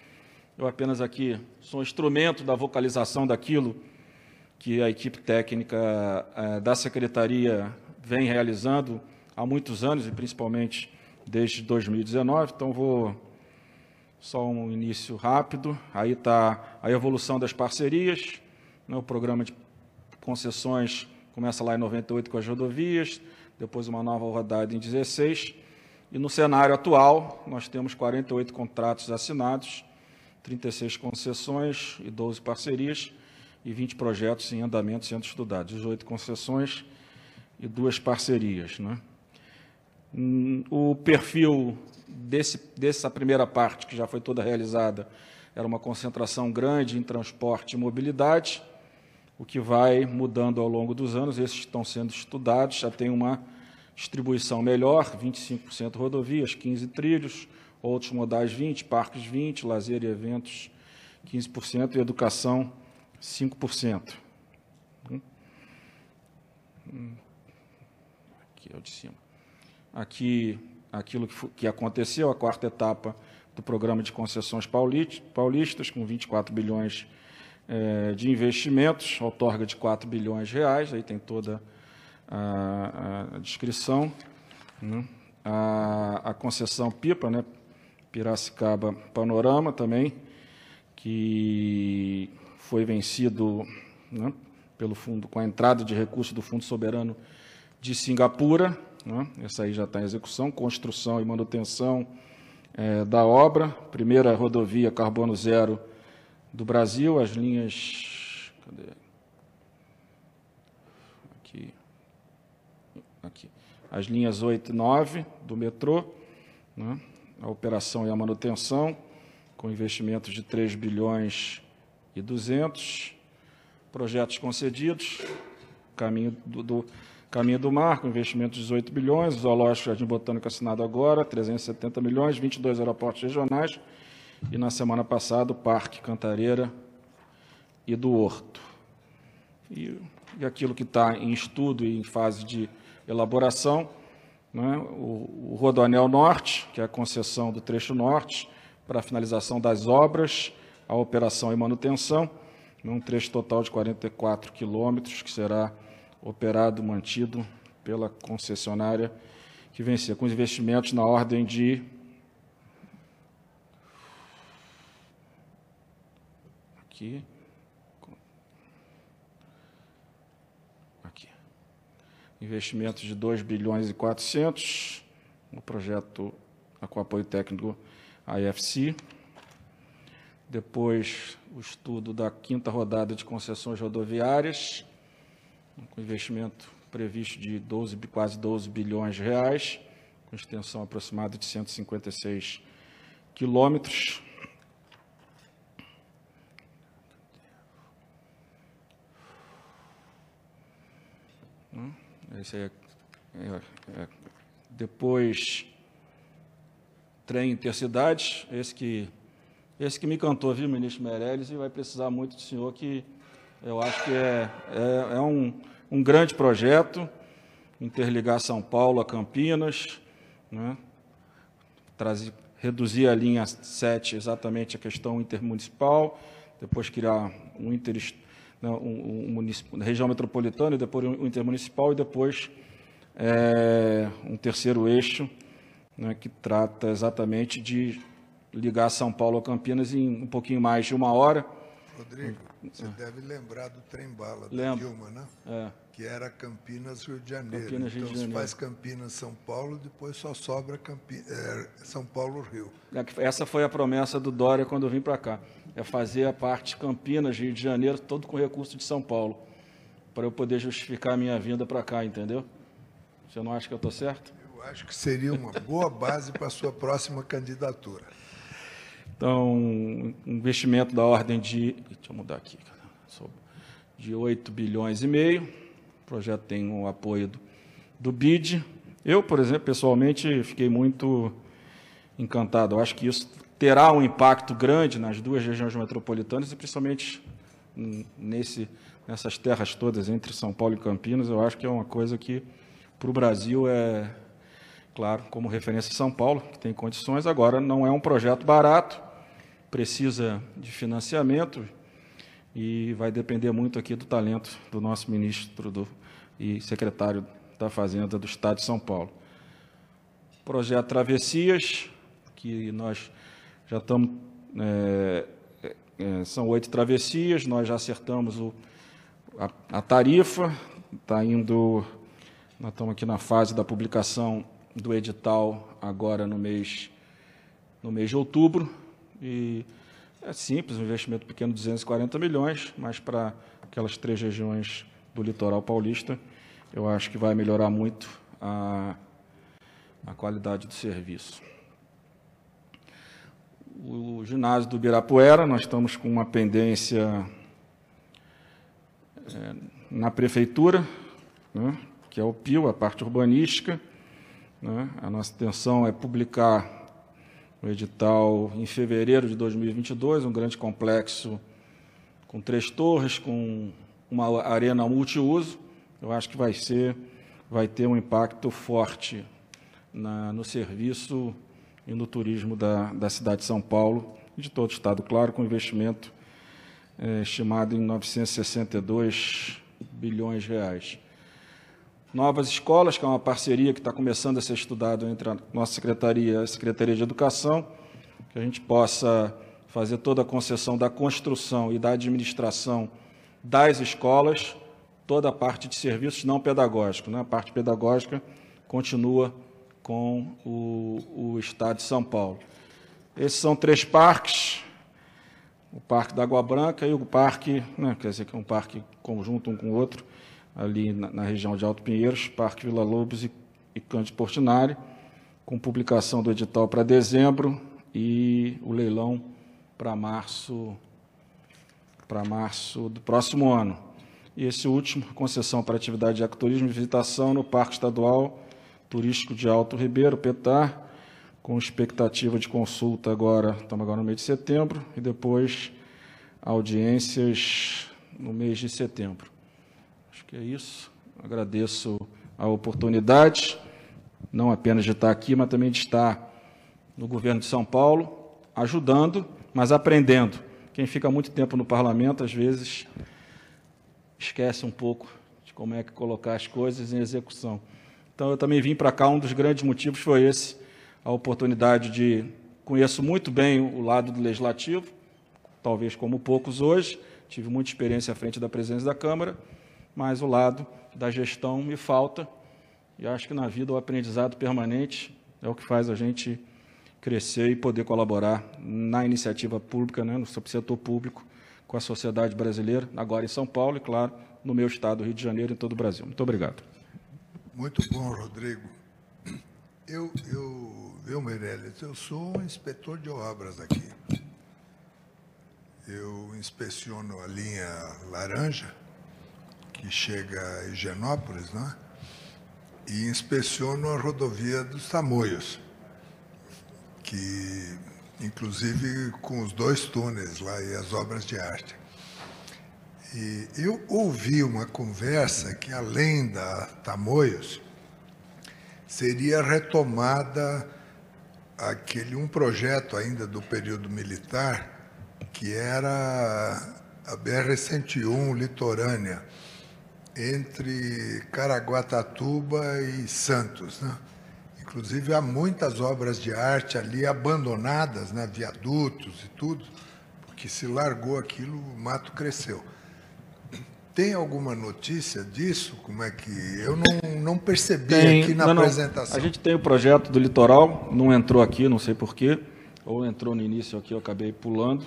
Eu apenas aqui sou um instrumento da vocalização daquilo que a equipe técnica eh, da secretaria vem realizando há muitos anos e principalmente desde 2019. Então vou só um início rápido. Aí está a evolução das parcerias, né, o programa de concessões começa lá em 98 com as rodovias, depois uma nova rodada em 16. E no cenário atual, nós temos 48 contratos assinados, 36 concessões e 12 parcerias, e 20 projetos em andamento sendo estudados, 18 concessões e duas parcerias. Né? Hum, o perfil desse, dessa primeira parte, que já foi toda realizada, era uma concentração grande em transporte e mobilidade, o que vai mudando ao longo dos anos, esses estão sendo estudados, já tem uma distribuição melhor, 25% rodovias, 15 trilhos, outros modais 20, parques 20, lazer e eventos 15% e educação 5%. Aqui é o de cima. Aqui, aquilo que, que aconteceu, a quarta etapa do programa de concessões paulistas, com 24 bilhões é, de investimentos, outorga de 4 bilhões de reais, aí tem toda a, a descrição. Né? A, a, concessão PIPA, né? Piracicaba Panorama também, que foi vencido né? pelo fundo, com a entrada de recursos do Fundo Soberano de Singapura. Né? Essa aí já está em execução, construção e manutenção é, da obra. Primeira rodovia carbono zero do Brasil, as linhas. Cadê? Aqui aqui. As linhas 8 e 9 do metrô, né? a operação e a manutenção, com investimentos de 3 bilhões e 200, projetos concedidos, caminho do, do Caminho do Mar, com investimento de 18 bilhões, Zoológico Jardim Botânico assinado agora, 370 milhões, 22 aeroportos regionais, e na semana passada o Parque Cantareira e do Horto. E, e aquilo que está em estudo e em fase de elaboração, né, o, o Rodoanel Norte, que é a concessão do trecho norte, para a finalização das obras, a operação e manutenção, um trecho total de 44 quilômetros, que será operado, mantido pela concessionária que vencia, com investimentos na ordem de aqui investimentos de 2 bilhões e 400 no projeto com apoio técnico IFC. Depois, o estudo da quinta rodada de concessões rodoviárias, com investimento previsto de 12, quase 12 bilhões de reais, com extensão aproximada de 156 quilômetros. Hum? Esse é, é, é, depois, trem intercidades, esse que, esse que me cantou, viu, ministro Meirelles, e vai precisar muito do senhor, que eu acho que é, é, é um, um grande projeto, interligar São Paulo a Campinas, né? Trazer, reduzir a linha 7 exatamente a questão intermunicipal, depois criar um interestado né, um, um região metropolitana, e depois um intermunicipal, e depois é, um terceiro eixo, né, que trata exatamente de ligar São Paulo a Campinas em um pouquinho mais de uma hora. Rodrigo, você é. deve lembrar do trem-bala da Dilma, né? É. Que era Campinas, Rio de Janeiro. Campinas, Rio então, de Janeiro. faz Campinas, São Paulo, depois só sobra Campi... É, São Paulo, Rio. É essa foi a promessa do Dória quando eu vim para cá. É fazer a parte Campinas, Rio de Janeiro, todo com recurso de São Paulo. Para eu poder justificar a minha vinda para cá, entendeu? Você não acha que eu estou certo? Eu acho que seria uma boa base para a sua próxima candidatura. Então, um investimento da ordem de. Deixa eu mudar aqui, de 8 bilhões e meio. O projeto tem o apoio do, do BID. Eu, por exemplo, pessoalmente, fiquei muito encantado. Eu acho que isso terá um impacto grande nas duas regiões metropolitanas e principalmente nesse, nessas terras todas entre São Paulo e Campinas. Eu acho que é uma coisa que para o Brasil é, claro, como referência São Paulo, que tem condições. Agora, não é um projeto barato, precisa de financiamento e vai depender muito aqui do talento do nosso ministro do, e secretário da Fazenda do Estado de São Paulo. Projeto Travessias, que nós já estamos. É, é, são oito travessias, nós já acertamos o, a, a tarifa, está indo Nós estamos aqui na fase da publicação do edital agora no mês, no mês de outubro. E é simples, um investimento pequeno, 240 milhões, mas para aquelas três regiões do litoral paulista, eu acho que vai melhorar muito a, a qualidade do serviço. O ginásio do Birapuera, nós estamos com uma pendência é, na prefeitura, né, que é o PIO, a parte urbanística. Né, a nossa intenção é publicar o edital em fevereiro de 2022, um grande complexo com três torres, com uma arena multiuso. Eu acho que vai ser, vai ter um impacto forte na, no serviço e no turismo da, da cidade de São Paulo e de todo o estado, claro, com investimento é, estimado em 962 bilhões de reais. Novas Escolas, que é uma parceria que está começando a ser estudada entre a nossa Secretaria e a Secretaria de Educação, que a gente possa fazer toda a concessão da construção e da administração das escolas, toda a parte de serviços não pedagógicos. Né? A parte pedagógica continua com o, o Estado de São Paulo. Esses são três parques, o Parque da Água Branca e o Parque, né, quer dizer que é um parque conjunto um com o outro, ali na, na região de Alto Pinheiros, Parque Vila Lobos e, e Cândido Portinari, com publicação do edital para dezembro e o leilão para março março do próximo ano. E esse último, concessão para atividade de ecoturismo e visitação no Parque Estadual Turístico de Alto Ribeiro, Petar, com expectativa de consulta agora, estamos agora no mês de setembro, e depois audiências no mês de setembro. Acho que é isso. Agradeço a oportunidade, não apenas de estar aqui, mas também de estar no governo de São Paulo, ajudando, mas aprendendo. Quem fica muito tempo no parlamento, às vezes, esquece um pouco de como é que colocar as coisas em execução. Então, eu também vim para cá, um dos grandes motivos foi esse, a oportunidade de. Conheço muito bem o lado do legislativo, talvez como poucos hoje, tive muita experiência à frente da presidência da Câmara, mas o lado da gestão me falta, e acho que na vida o aprendizado permanente é o que faz a gente crescer e poder colaborar na iniciativa pública, né, no setor público, com a sociedade brasileira, agora em São Paulo e, claro, no meu estado, Rio de Janeiro e em todo o Brasil. Muito obrigado. Muito bom, Rodrigo. Eu, eu, eu, Meirelles, eu sou um inspetor de obras aqui. Eu inspeciono a linha laranja, que chega a Higienópolis, né? e inspeciono a rodovia dos Tamoios, que, inclusive, com os dois túneis lá e as obras de arte. E eu ouvi uma conversa que, além da Tamoios, seria retomada aquele um projeto ainda do período militar que era a BR-101 litorânea entre Caraguatatuba e Santos, né? Inclusive há muitas obras de arte ali abandonadas, né? viadutos e tudo, porque se largou aquilo, o mato cresceu. Tem alguma notícia disso? Como é que. Eu não, não percebi tem, aqui na não, apresentação. Não. A gente tem o projeto do litoral, não entrou aqui, não sei porquê, ou entrou no início aqui, eu acabei pulando.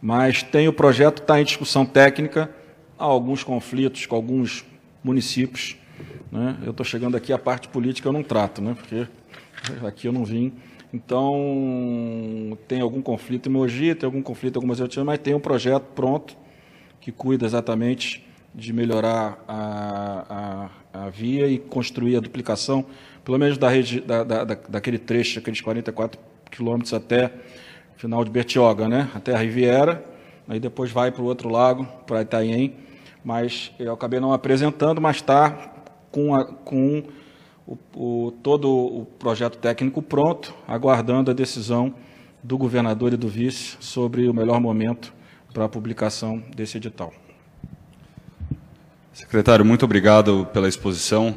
Mas tem o projeto, está em discussão técnica, há alguns conflitos com alguns municípios. Né? Eu estou chegando aqui, a parte política eu não trato, né? porque aqui eu não vim. Então, tem algum conflito em Mogi, tem algum conflito em algumas outras, mas tem um projeto pronto que cuida exatamente de melhorar a, a, a, via e construir a duplicação, pelo menos da regi, da, da, daquele trecho, aqueles 44 quilômetros até final de Bertioga, né? até a Riviera, aí depois vai para o outro lago, para Itaém, mas eu acabei não apresentando, mas está com, a, com o, o, todo o projeto técnico pronto, aguardando a decisão do governador e do vice sobre o melhor momento para a publicação desse edital. Secretário, muito obrigado pela exposição.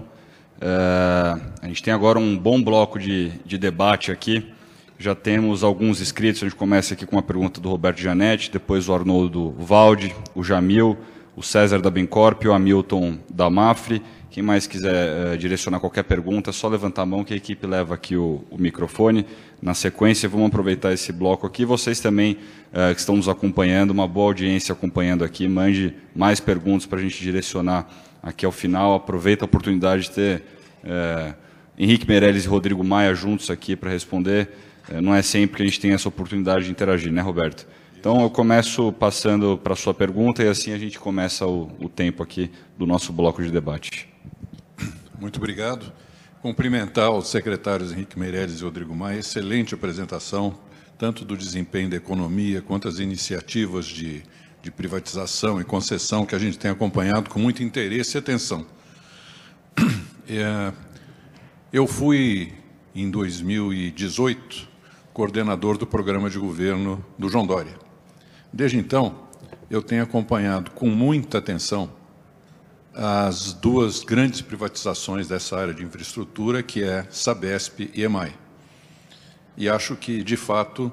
É, a gente tem agora um bom bloco de, de debate aqui. Já temos alguns inscritos. A gente começa aqui com uma pergunta do Roberto Janetti, depois o Arnoldo Valde, o Jamil, o César da Bencorp, o Hamilton da Mafre. Quem mais quiser uh, direcionar qualquer pergunta, é só levantar a mão que a equipe leva aqui o, o microfone. Na sequência, vamos aproveitar esse bloco aqui. Vocês também uh, que estão nos acompanhando, uma boa audiência acompanhando aqui, mande mais perguntas para a gente direcionar aqui ao final. Aproveita a oportunidade de ter uh, Henrique Meirelles e Rodrigo Maia juntos aqui para responder. não é sempre que a gente tem essa oportunidade de interagir, né, Roberto? Então, eu começo passando para a sua pergunta e assim a gente começa o, o tempo aqui do nosso bloco de debate. Muito obrigado. Cumprimentar os secretários Henrique Meirelles e Rodrigo Maia. Excelente apresentação, tanto do desempenho da economia quanto as iniciativas de, de privatização e concessão que a gente tem acompanhado com muito interesse e atenção. É, eu fui, em 2018, coordenador do programa de governo do João Dória. Desde então, eu tenho acompanhado com muita atenção as duas grandes privatizações dessa área de infraestrutura, que é Sabesp e EMAI. E acho que, de fato,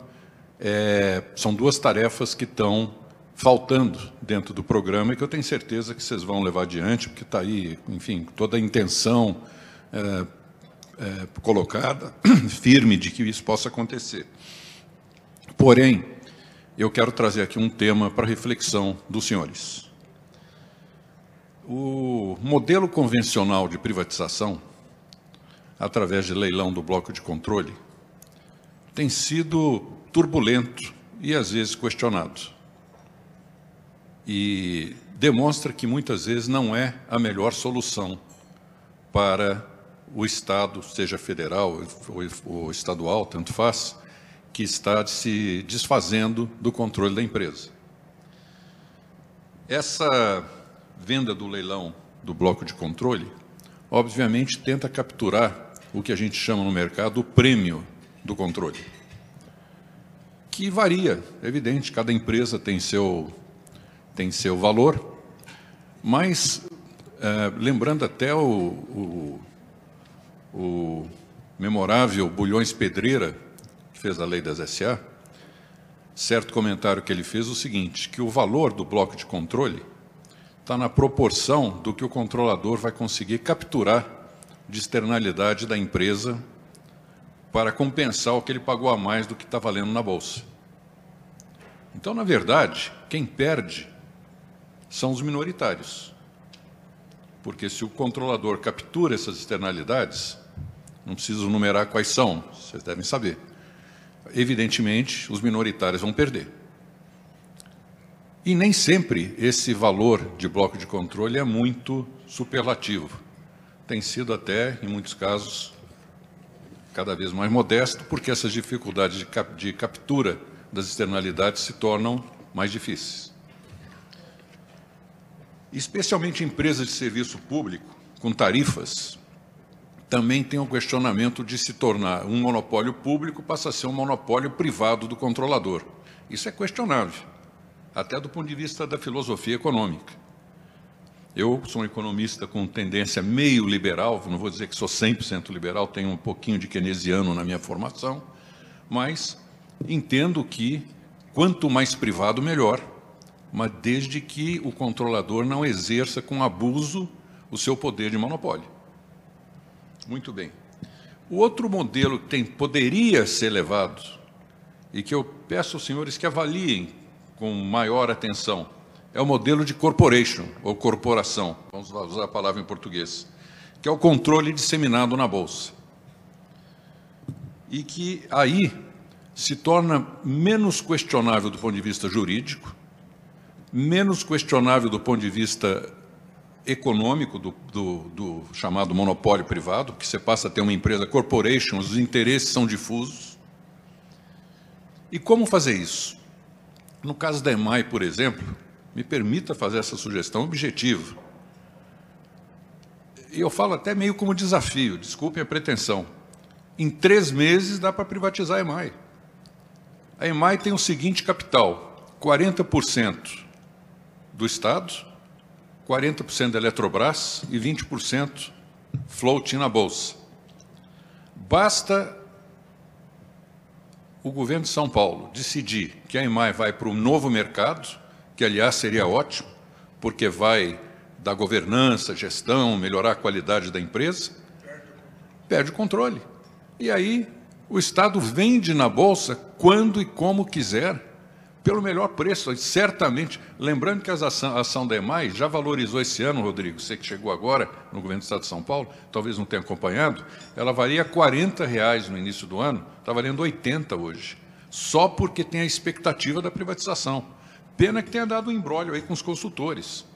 é, são duas tarefas que estão faltando dentro do programa e que eu tenho certeza que vocês vão levar adiante, porque está aí, enfim, toda a intenção é, é, colocada, firme, de que isso possa acontecer. Porém, eu quero trazer aqui um tema para reflexão dos senhores. O modelo convencional de privatização, através de leilão do bloco de controle, tem sido turbulento e às vezes questionado. E demonstra que muitas vezes não é a melhor solução para o Estado, seja federal ou estadual, tanto faz, que está se desfazendo do controle da empresa. Essa venda do leilão do bloco de controle, obviamente tenta capturar o que a gente chama no mercado o prêmio do controle, que varia, é evidente, cada empresa tem seu, tem seu valor, mas é, lembrando até o, o, o memorável Bulhões Pedreira, fez a lei das SA, certo comentário que ele fez o seguinte, que o valor do bloco de controle está na proporção do que o controlador vai conseguir capturar de externalidade da empresa para compensar o que ele pagou a mais do que está valendo na bolsa. Então, na verdade, quem perde são os minoritários. Porque se o controlador captura essas externalidades, não preciso numerar quais são, vocês devem saber evidentemente, os minoritários vão perder. E nem sempre esse valor de bloco de controle é muito superlativo. Tem sido até, em muitos casos, cada vez mais modesto, porque essas dificuldades de, cap de captura das externalidades se tornam mais difíceis. Especialmente empresas de serviço público, com tarifas, também tem o questionamento de se tornar um monopólio público passa a ser um monopólio privado do controlador. Isso é questionável, até do ponto de vista da filosofia econômica. Eu sou um economista com tendência meio liberal, não vou dizer que sou 100% liberal, tenho um pouquinho de keynesiano na minha formação, mas entendo que quanto mais privado, melhor, mas desde que o controlador não exerça com abuso o seu poder de monopólio. Muito bem. O outro modelo que tem, poderia ser levado, e que eu peço aos senhores que avaliem com maior atenção, é o modelo de corporation, ou corporação, vamos usar a palavra em português, que é o controle disseminado na Bolsa. E que aí se torna menos questionável do ponto de vista jurídico, menos questionável do ponto de vista econômico do, do, do, chamado monopólio privado, que você passa a ter uma empresa corporation, os interesses são difusos. E como fazer isso? No caso da EMAI, por exemplo, me permita fazer essa sugestão objetiva. E eu falo até meio como desafio, desculpem a pretensão. Em três meses dá para privatizar a EMAI. A EMAI tem o seguinte capital: 40% do Estado, 40% da Eletrobras e 20% floating na Bolsa. Basta o governo de São Paulo decidir que a EMAI vai para um novo mercado, que aliás seria ótimo, porque vai dar governança, gestão, melhorar a qualidade da empresa, perde o controle. E aí o Estado vende na Bolsa quando e como quiser, pelo melhor preço, certamente. Lembrando que a ação, ação da EMAI já valorizou esse ano, Rodrigo, você que chegou agora no governo do Estado de São Paulo, talvez não tenha acompanhado, ela valia 40 reais no início do ano, está valendo 80 hoje, só porque tem a expectativa da privatização. Pena que tenha dado um embrólio aí com os consultores,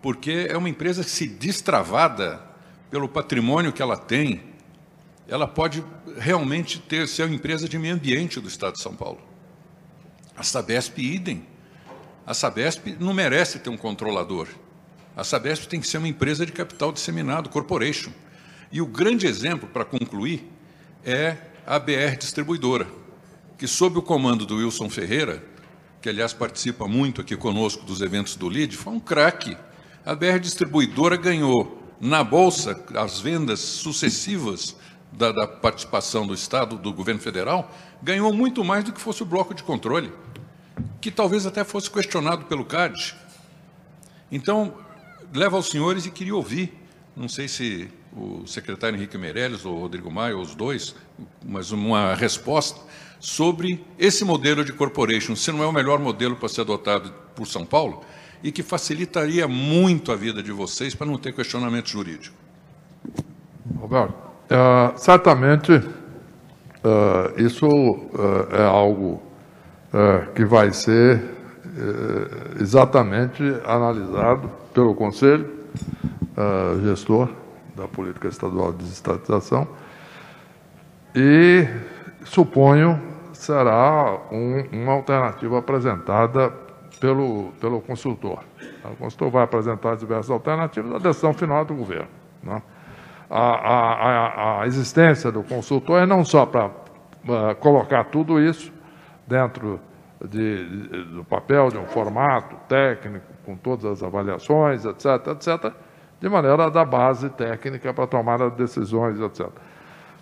porque é uma empresa que se destravada pelo patrimônio que ela tem, ela pode realmente ter, ser uma empresa de meio ambiente do Estado de São Paulo. A Sabesp, idem. A Sabesp não merece ter um controlador. A Sabesp tem que ser uma empresa de capital disseminado, corporation. E o grande exemplo, para concluir, é a BR Distribuidora, que, sob o comando do Wilson Ferreira, que, aliás, participa muito aqui conosco dos eventos do LID, foi um craque. A BR Distribuidora ganhou na Bolsa as vendas sucessivas da, da, participação do Estado, do governo federal, ganhou muito mais do que fosse o bloco de controle, que talvez até fosse questionado pelo CAD. Então, leva aos senhores e queria ouvir, não sei se o secretário Henrique Meirelles ou o Rodrigo Maia, ou os dois, mas uma resposta sobre esse modelo de corporation, se não é o melhor modelo para ser adotado por São Paulo e que facilitaria muito a vida de vocês para não ter questionamento jurídico. Roberto, Uh, certamente, uh, isso uh, é algo que vai ser exatamente analisado pelo Conselho Gestor da Política Estadual de Desestatização e, suponho, será um, uma alternativa apresentada pelo, pelo consultor. O consultor vai apresentar diversas alternativas, a decisão final é do governo. Né? a, a, a existência do consultor é não só para uh, colocar tudo isso dentro de, de, do papel de um formato técnico, com todas as avaliações, etc., etc., de maneira a dar base técnica para tomar as decisões, etc.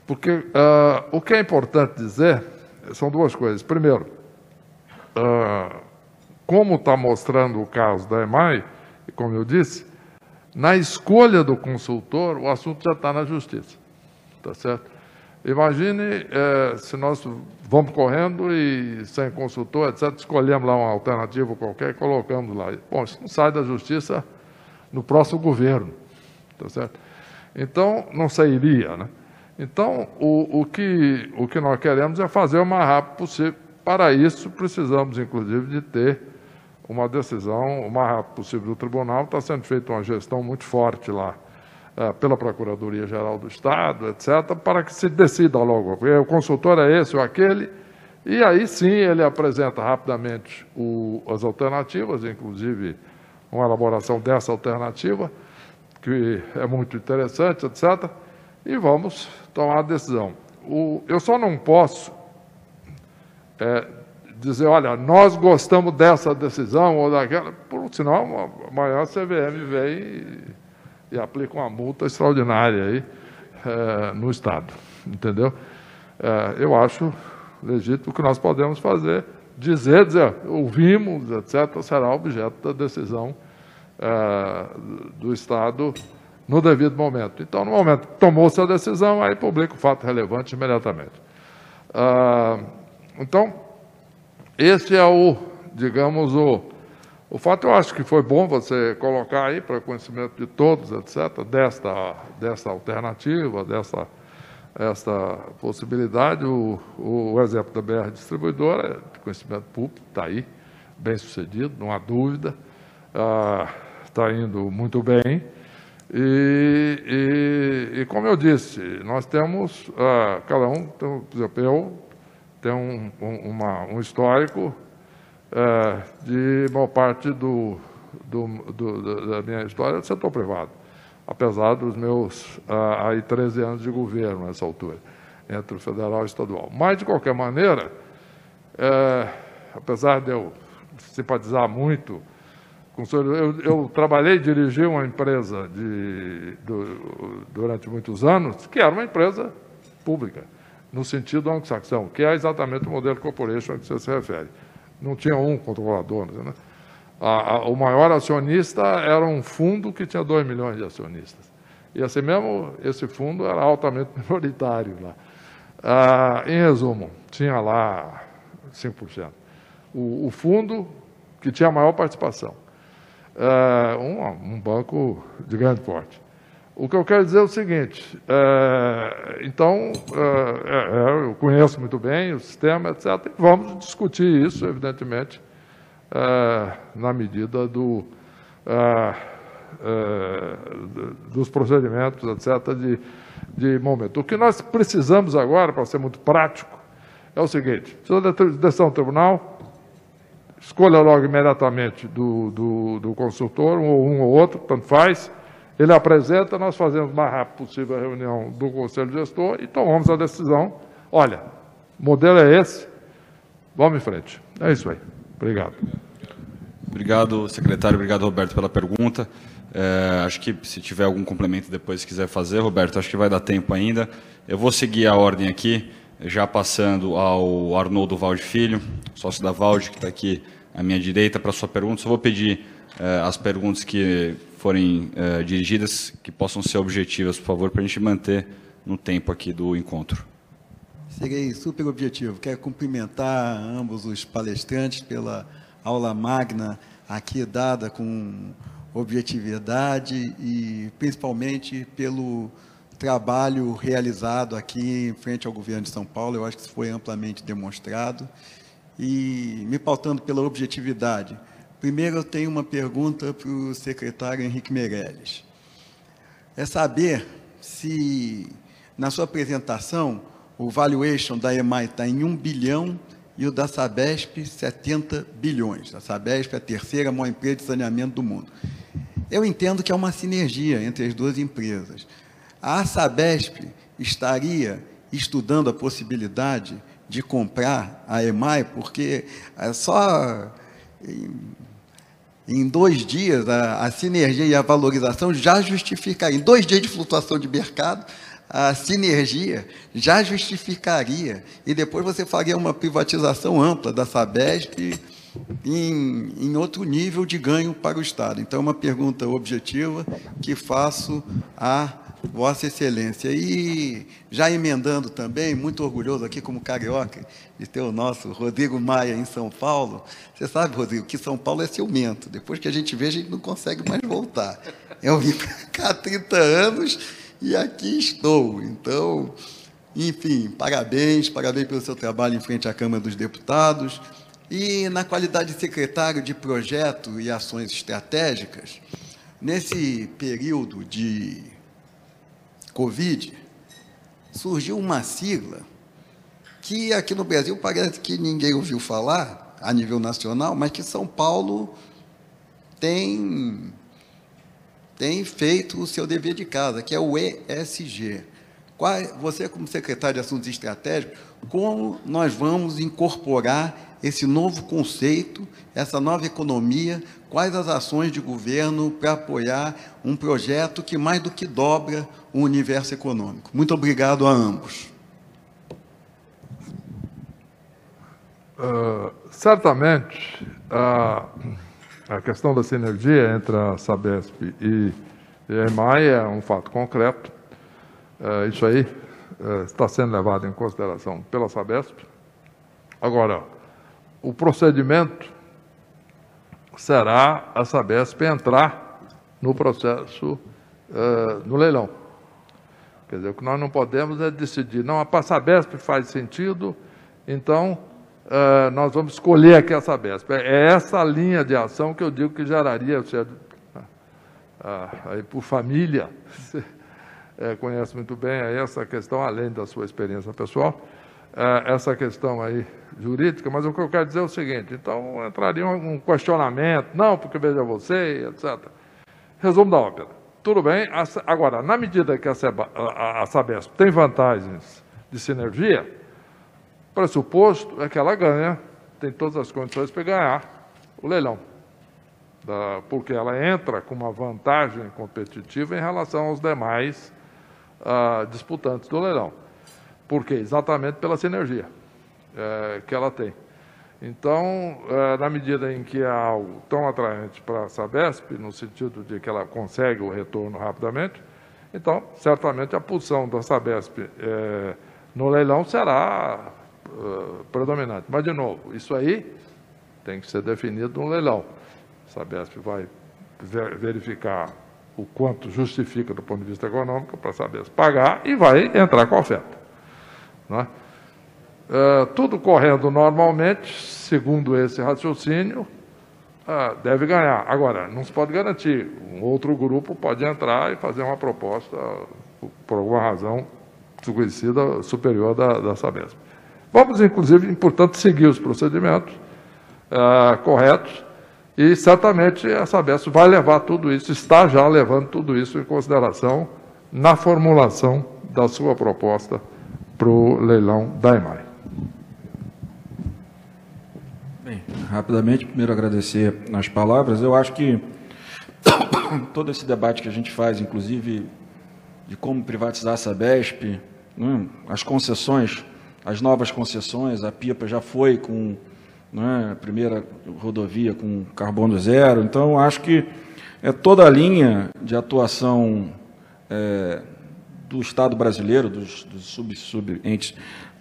Porque uh, o que é importante dizer são duas coisas. Primeiro, uh, como está mostrando o caso da EMAI, como eu disse, na escolha do consultor, o assunto já está na justiça. Tá certo? Imagine é, se nós vamos correndo e sem consultor, etc., escolhemos lá uma alternativa qualquer e colocamos lá. Bom, isso não sai da justiça no próximo governo. Tá certo? Então, não sairia. Né? Então, o, o, que, o que nós queremos é fazer o mais rápido possível. Para isso, precisamos, inclusive, de ter uma decisão o mais rápido possível do tribunal. Está sendo feita uma gestão muito forte lá pela Procuradoria-Geral do Estado, etc., para que se decida logo. O consultor é esse ou aquele, e aí sim ele apresenta rapidamente o, as alternativas, inclusive uma elaboração dessa alternativa, que é muito interessante, etc., e vamos tomar a decisão. O, eu só não posso é, dizer, olha, nós gostamos dessa decisão ou daquela, por sinal, amanhã a CVM vem e, aplica uma multa extraordinária aí é, no Estado, entendeu? É, eu acho legítimo que nós podemos fazer, dizer, dizer, ouvimos, etc., será objeto da decisão é, do Estado no devido momento. Então, no momento que tomou-se a decisão, aí publica o fato relevante imediatamente. Ah, então, esse é o, digamos, o, o fato. Eu acho que foi bom você colocar aí para conhecimento de todos, etc., desta, desta alternativa, dessa essa possibilidade. O, o exemplo da BR Distribuidora, de conhecimento público, está aí, bem sucedido, não há dúvida, está ah, indo muito bem. E, e, e, como eu disse, nós temos, ah, cada um, então, por exemplo, eu tem um, um, uma, um histórico é, de boa parte do, do, do, da minha história do setor privado, apesar dos meus ah, aí 13 anos de governo nessa altura, entre o federal e o estadual. Mas, de qualquer maneira, é, apesar de eu simpatizar muito com o senhor, eu, eu trabalhei e dirigi uma empresa de, do, durante muitos anos, que era uma empresa pública no sentido anglo-saxão, que é exatamente o modelo corporation a que você se refere. Não tinha um controlador, né? A, a, o maior acionista era um fundo que tinha 2 milhões de acionistas. E assim mesmo, esse fundo era altamente minoritário lá. Ah, em resumo, tinha lá 5%. O, o fundo que tinha a maior participação. Ah, um, um, banco de grande porte. O que eu quero dizer é o seguinte: é, então, é, é, eu conheço muito bem o sistema, etc. vamos discutir isso, evidentemente, é, na medida do, é, é, dos procedimentos, etc., de, de momento. O que nós precisamos agora, para ser muito prático, é o seguinte: precisa de decisão do tribunal, escolha logo imediatamente do, do, do consultor, um ou um ou outro, tanto faz. Ele apresenta, nós fazemos o mais rápido possível a reunião do Conselho Gestor e tomamos a decisão. Olha, o modelo é esse, vamos em frente. É isso aí. Obrigado. Obrigado, secretário. Obrigado, Roberto, pela pergunta. É, acho que se tiver algum complemento depois quiser fazer, Roberto, acho que vai dar tempo ainda. Eu vou seguir a ordem aqui, já passando ao Arnoldo Valde Filho, sócio da Valde, que está aqui à minha direita, para sua pergunta. Só vou pedir é, as perguntas que forem é, dirigidas, que possam ser objetivas, por favor, para a gente manter no tempo aqui do encontro. Serei super objetivo. Quero cumprimentar ambos os palestrantes pela aula magna aqui dada com objetividade e principalmente pelo trabalho realizado aqui em frente ao governo de São Paulo. Eu acho que isso foi amplamente demonstrado. E me pautando pela objetividade, primeiro eu tenho uma pergunta para o secretário Henrique Meirelles. É saber se, na sua apresentação, o valuation da EMAI está em 1 bilhão e o da Sabesp 70 bilhões. A Sabesp é a terceira maior empresa de saneamento do mundo. Eu entendo que é uma sinergia entre as duas empresas. A Sabesp estaria estudando a possibilidade de comprar a EMAI, porque é só em, dois dias a, a, sinergia e a valorização já justificaria. Em dois dias de flutuação de mercado, a sinergia já justificaria. E depois você faria uma privatização ampla da Sabesp em, em outro nível de ganho para o Estado. Então, é uma pergunta objetiva que faço a Vossa Excelência. E já emendando também, muito orgulhoso aqui como carioca, de ter o nosso Rodrigo Maia em São Paulo. Você sabe, Rodrigo, que São Paulo é ciumento. Depois que a gente vê, a gente não consegue mais voltar. Eu vim para cá há 30 anos e aqui estou. Então, enfim, parabéns, parabéns pelo seu trabalho em frente à Câmara dos Deputados. E na qualidade de secretário de projeto e ações estratégicas, nesse período de Covid, surgiu uma sigla que aqui no Brasil parece que ninguém ouviu falar a nível nacional, mas que São Paulo tem tem feito o seu dever de casa, que é o ESG. Qual, você, como secretário de Assuntos Estratégicos, como nós vamos incorporar esse novo conceito, essa nova economia, quais as ações de governo para apoiar um projeto que mais do que dobra o universo econômico. Muito obrigado a ambos. Uh, certamente, a, a questão da sinergia entre a Sabesp e a EMAI é um fato concreto. Uh, isso aí uh, está sendo levado em consideração pela Sabesp. Agora, o procedimento será a Sabesp entrar no processo, uh, no leilão. Quer dizer, o que nós não podemos é decidir, não, a Sabesp faz sentido, então uh, nós vamos escolher aqui a Sabesp. É essa linha de ação que eu digo que geraria, você, uh, aí por família, é, conhece muito bem essa questão, além da sua experiência pessoal, essa questão aí jurídica, mas o que eu quero dizer é o seguinte: então entraria um questionamento, não, porque veja você, etc. Resumo da ópera. Tudo bem, agora, na medida que a, a, a Sabesp tem vantagens de sinergia, o pressuposto é que ela ganha, tem todas as condições para ganhar o leilão. Da, porque ela entra com uma vantagem competitiva em relação aos demais uh, disputantes do leilão. Por quê? Exatamente pela sinergia é, que ela tem. Então, eh, na medida em que é algo tão atraente para a Sabesp, no sentido de que ela consegue o retorno rapidamente, então, certamente, a posição da Sabesp eh, no leilão será uh, predominante. Mas, de novo, isso aí tem que ser definido no leilão. A Sabesp vai ver, verificar o quanto justifica do ponto de vista econômico para a Sabesp pagar e vai entrar com a oferta. É? Uh, tudo correndo normalmente, segundo esse raciocínio, uh, deve ganhar. Agora, não se pode garantir. Um outro grupo pode entrar e fazer uma proposta, por alguma razão desconhecida, superior da, da Sabesp. Vamos, inclusive, portanto, seguir os procedimentos corretos e certamente a Sabesp vai levar tudo isso, está já levando tudo isso em consideração na formulação da sua proposta para o leilão da EMAI. Bem, rapidamente, primeiro agradecer as palavras. Eu acho que todo esse debate que a gente faz, inclusive de como privatizar a Sabesp, né, as concessões, as novas concessões, a PIPA já foi com né, a primeira rodovia com carbono zero, então acho que é toda a linha de atuação é, do Estado brasileiro, dos, dos sub, sub, entes,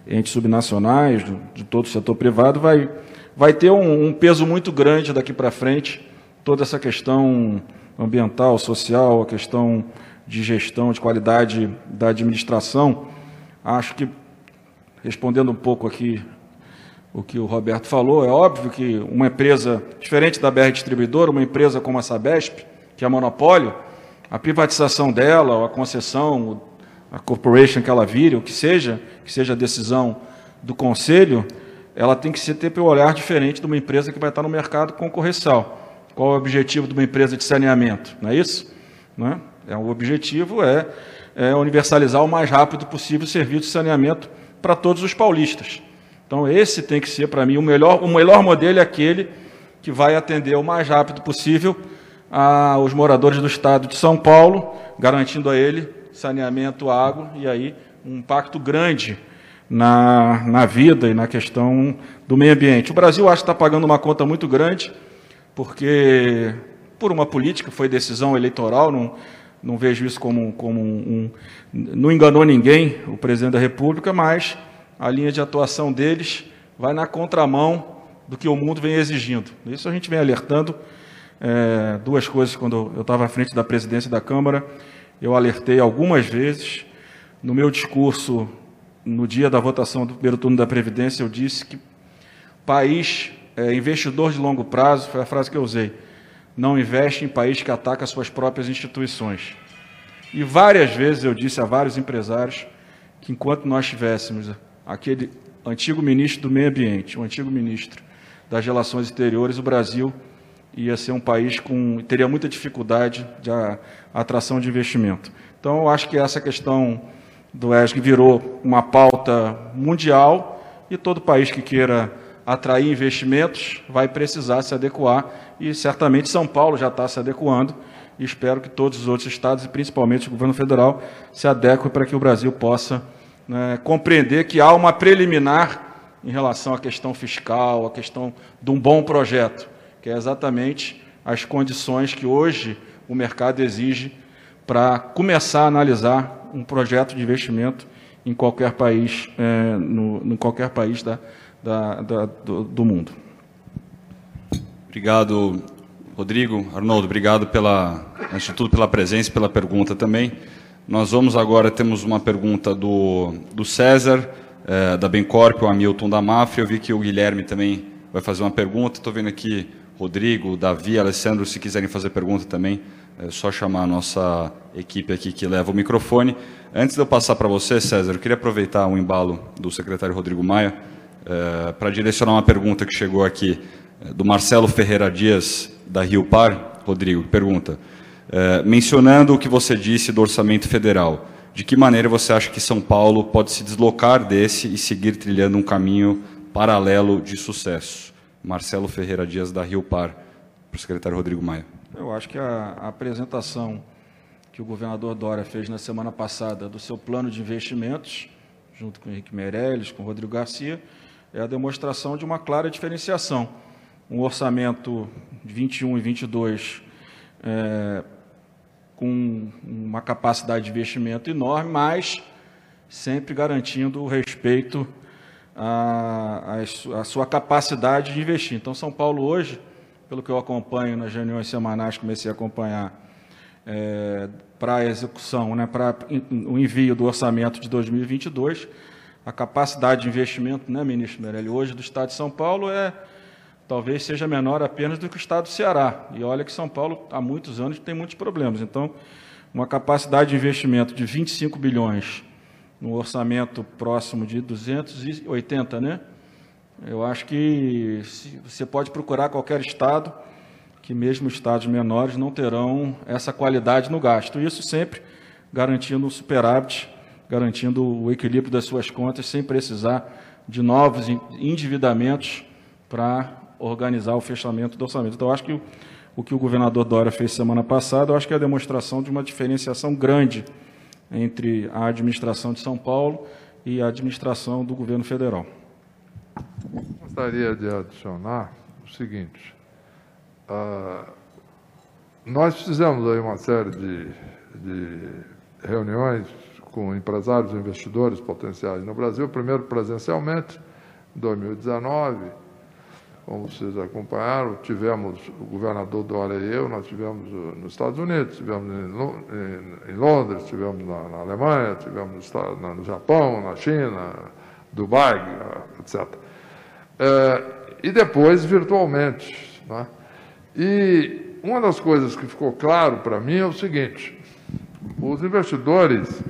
entes subnacionais, do, de todo o setor privado, vai vai ter um, um peso muito grande daqui para frente, toda essa questão ambiental, social, a questão de gestão, de qualidade da administração. Acho que, respondendo um pouco aqui o que o Roberto falou, é óbvio que uma empresa, diferente da BR Distribuidora, uma empresa como a Sabesp, que é monopólio, a privatização dela, a concessão, a corporation que ela vire, o que seja, que seja a decisão do conselho, ela tem que ter um olhar diferente de uma empresa que vai estar no mercado concorrencial. Qual é o objetivo de uma empresa de saneamento? Não é isso? Não é? É, o objetivo é, é universalizar o mais rápido possível o serviço de saneamento para todos os paulistas. Então, esse tem que ser, para mim, o melhor, o melhor modelo é aquele que vai atender o mais rápido possível aos moradores do estado de São Paulo, garantindo a ele saneamento, água e aí um impacto grande na, na vida e na questão do meio ambiente. O Brasil acho que está pagando uma conta muito grande, porque por uma política, foi decisão eleitoral, não, não vejo isso como, como um, Não enganou ninguém, o presidente da República, mas a linha de atuação deles vai na contramão do que o mundo vem exigindo. Isso a gente vem alertando. É, duas coisas, quando eu estava à frente da presidência da Câmara, eu alertei algumas vezes. No meu discurso no dia da votação do primeiro turno da Previdência, eu disse que país, é, investidor de longo prazo, foi a frase que eu usei, não investe em país que ataca suas próprias instituições. E várias vezes eu disse a vários empresários que enquanto nós tivéssemos aquele antigo ministro do Meio Ambiente, o antigo ministro das Relações Exteriores, o Brasil ia ser um país com teria muita dificuldade de atração de investimento. Então, eu acho que essa questão do ESG virou uma pauta mundial e todo país que queira atrair investimentos vai precisar se adequar e certamente São Paulo já está se adequando e espero que todos os outros estados e principalmente o governo federal se adequem para que o Brasil possa né, compreender que há uma preliminar em relação à questão fiscal, à questão de um bom projeto, que é exatamente as condições que hoje o mercado exige para começar a analisar um projeto de investimento em qualquer país, é, no, em qualquer país da, da, da do, do, mundo. Obrigado, Rodrigo. Arnoldo, obrigado pela, antes de tudo, pela presença e pela pergunta também. Nós vamos agora, temos uma pergunta do, do César, é, da Bencorp, o Hamilton da Mafra. Eu vi que o Guilherme também vai fazer uma pergunta. Estou vendo aqui Rodrigo, Davi, Alessandro, se quiserem fazer pergunta também, é só chamar a nossa equipe aqui que leva o microfone. Antes de eu passar para você, César, eu queria aproveitar o embalo do secretário Rodrigo Maia é, para direcionar uma pergunta que chegou aqui é, do Marcelo Ferreira Dias, da Rio Par. Rodrigo, pergunta. É, mencionando o que você disse do orçamento federal, de que maneira você acha que São Paulo pode se deslocar desse e seguir trilhando um caminho paralelo de sucesso? Marcelo Ferreira Dias, da Rio Par, para o secretário Rodrigo Maia. Eu acho que a, a apresentação que o governador Dória fez na semana passada do seu plano de investimentos, junto com Henrique Meirelles, com Rodrigo Garcia, é a demonstração de uma clara diferenciação. Um orçamento de 21 e 22 é, com uma capacidade de investimento enorme, mas sempre garantindo o respeito à, à sua capacidade de investir. Então, São Paulo hoje, pelo que eu acompanho nas reuniões semanais, comecei a acompanhar é, para a execução, né, para o envio do orçamento de 2022, a capacidade de investimento, né, ministro Meirelli, hoje do Estado de São Paulo é talvez seja menor apenas do que o Estado do Ceará. E olha que São Paulo há muitos anos tem muitos problemas. Então, uma capacidade de investimento de 25 bilhões no orçamento próximo de 280, né? Eu acho que você pode procurar qualquer estado que mesmo estados menores não terão essa qualidade no gasto. Isso sempre garantindo o superávit, garantindo o equilíbrio das suas contas, sem precisar de novos endividamentos para organizar o fechamento do orçamento. Então, acho que o, que o governador Dória fez semana passada, eu acho que é a demonstração de uma diferenciação grande entre a administração de São Paulo e a administração do governo federal. Gostaria de adicionar o seguinte: uh, nós fizemos aí uma série de, de reuniões com empresários e investidores potenciais no Brasil, primeiro presencialmente, em 2019, como vocês acompanharam, tivemos o governador Dória e eu, nós tivemos uh, nos Estados Unidos, tivemos em, Londres, tivemos na, na Alemanha, tivemos no, no, Japão, na China, Dubai, uh, etc. É, e depois virtualmente. Né? E uma das coisas que ficou claro para mim é o seguinte: os investidores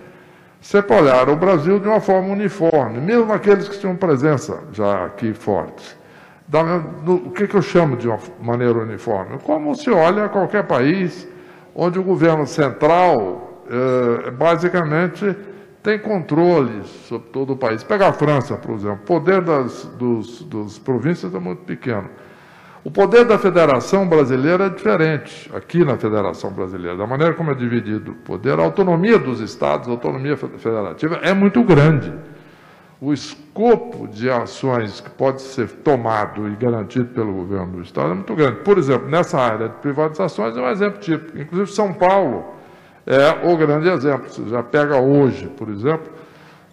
sempre olharam o Brasil de uma forma uniforme, mesmo aqueles que tinham presença já aqui forte da, o que, que eu chamo de uma maneira uniforme? Como se olha qualquer país onde o governo central, eh, basicamente, tem controle sobre todo o país. Pega a França, por exemplo, o poder das dos, dos províncias é muito pequeno. O poder da Federação Brasileira é diferente, aqui na Federação Brasileira, da maneira como é dividido o poder, a autonomia dos estados, a autonomia federativa é muito grande o escopo de ações que pode ser tomado e garantido pelo governo do Estado é muito grande. Por exemplo, nessa área de privatizações é um exemplo típico. Inclusive, São Paulo é o grande exemplo. Você já pega hoje, por exemplo,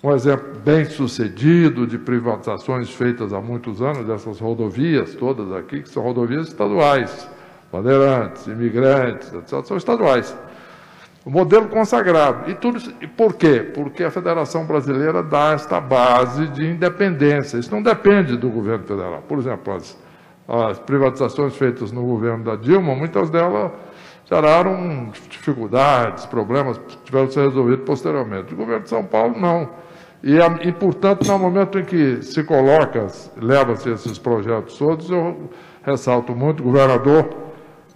um exemplo bem sucedido de privatizações feitas há muitos anos, dessas rodovias todas aqui, que são rodovias estaduais. Bandeirantes, imigrantes, etc., são estaduais modelo consagrado. E tudo e por quê? Porque a Federação Brasileira dá esta base de independência. Isso não depende do governo federal. Por exemplo, as, as privatizações feitas no governo da Dilma, muitas delas geraram dificuldades, problemas tiveram que ser resolvidos posteriormente. O governo de São Paulo, não. E, e portanto, no momento em que se coloca, leva-se esses projetos todos, eu ressalto muito, governador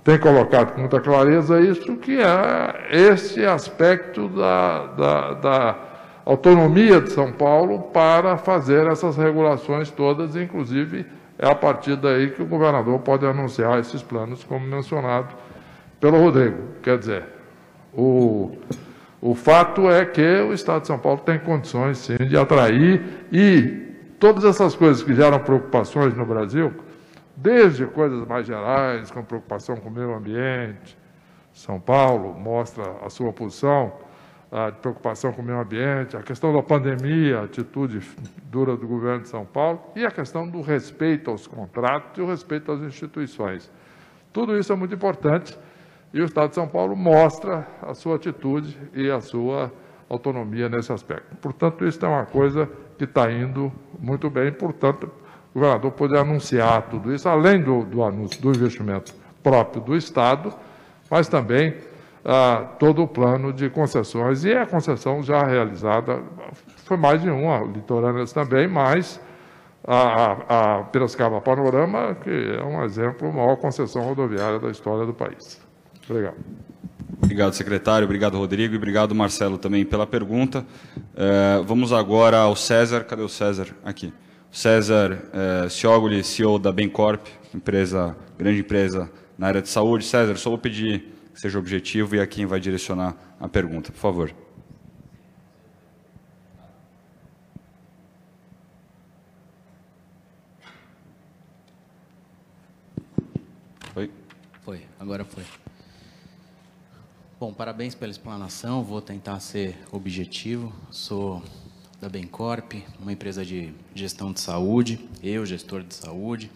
tem colocado com muita clareza isso, que é esse aspecto da, da, da, autonomia de São Paulo para fazer essas regulações todas, inclusive é a partir daí que o governador pode anunciar esses planos, como mencionado pelo Rodrigo. Quer dizer, o, o fato é que o Estado de São Paulo tem condições, sim, de atrair e todas essas coisas que geram preocupações no Brasil, desde coisas mais gerais, com preocupação com o meio ambiente. São Paulo mostra a sua posição a de preocupação com o meio ambiente, a questão da pandemia, a atitude dura do governo de São Paulo, e a questão do respeito aos contratos e o respeito às instituições. Tudo isso é muito importante e o Estado de São Paulo mostra a sua atitude e a sua autonomia nesse aspecto. Portanto, isso é uma coisa que está indo muito bem, portanto, o governador poder anunciar tudo isso, além do, do anúncio do investimento próprio do Estado, mas também ah, todo o plano de concessões. E a concessão já realizada, foi mais de uma, litorâneas também, mas a, a, a Piracicaba Panorama, que é um exemplo, a maior concessão rodoviária da história do país. Obrigado. Obrigado, secretário. Obrigado, Rodrigo. E obrigado, Marcelo, também pela pergunta. Uh, vamos agora ao César. Cadê o César? Aqui. César eh, Ciogoli, CEO da Bencorp, empresa, grande empresa na área de saúde. César, só vou pedir que seja objetivo e a quem vai direcionar a pergunta, por favor. Foi? Foi, agora foi. Bom, parabéns pela explanação, vou tentar ser objetivo. Sou da Bencorp, uma empresa de gestão de saúde, eu, gestor de saúde.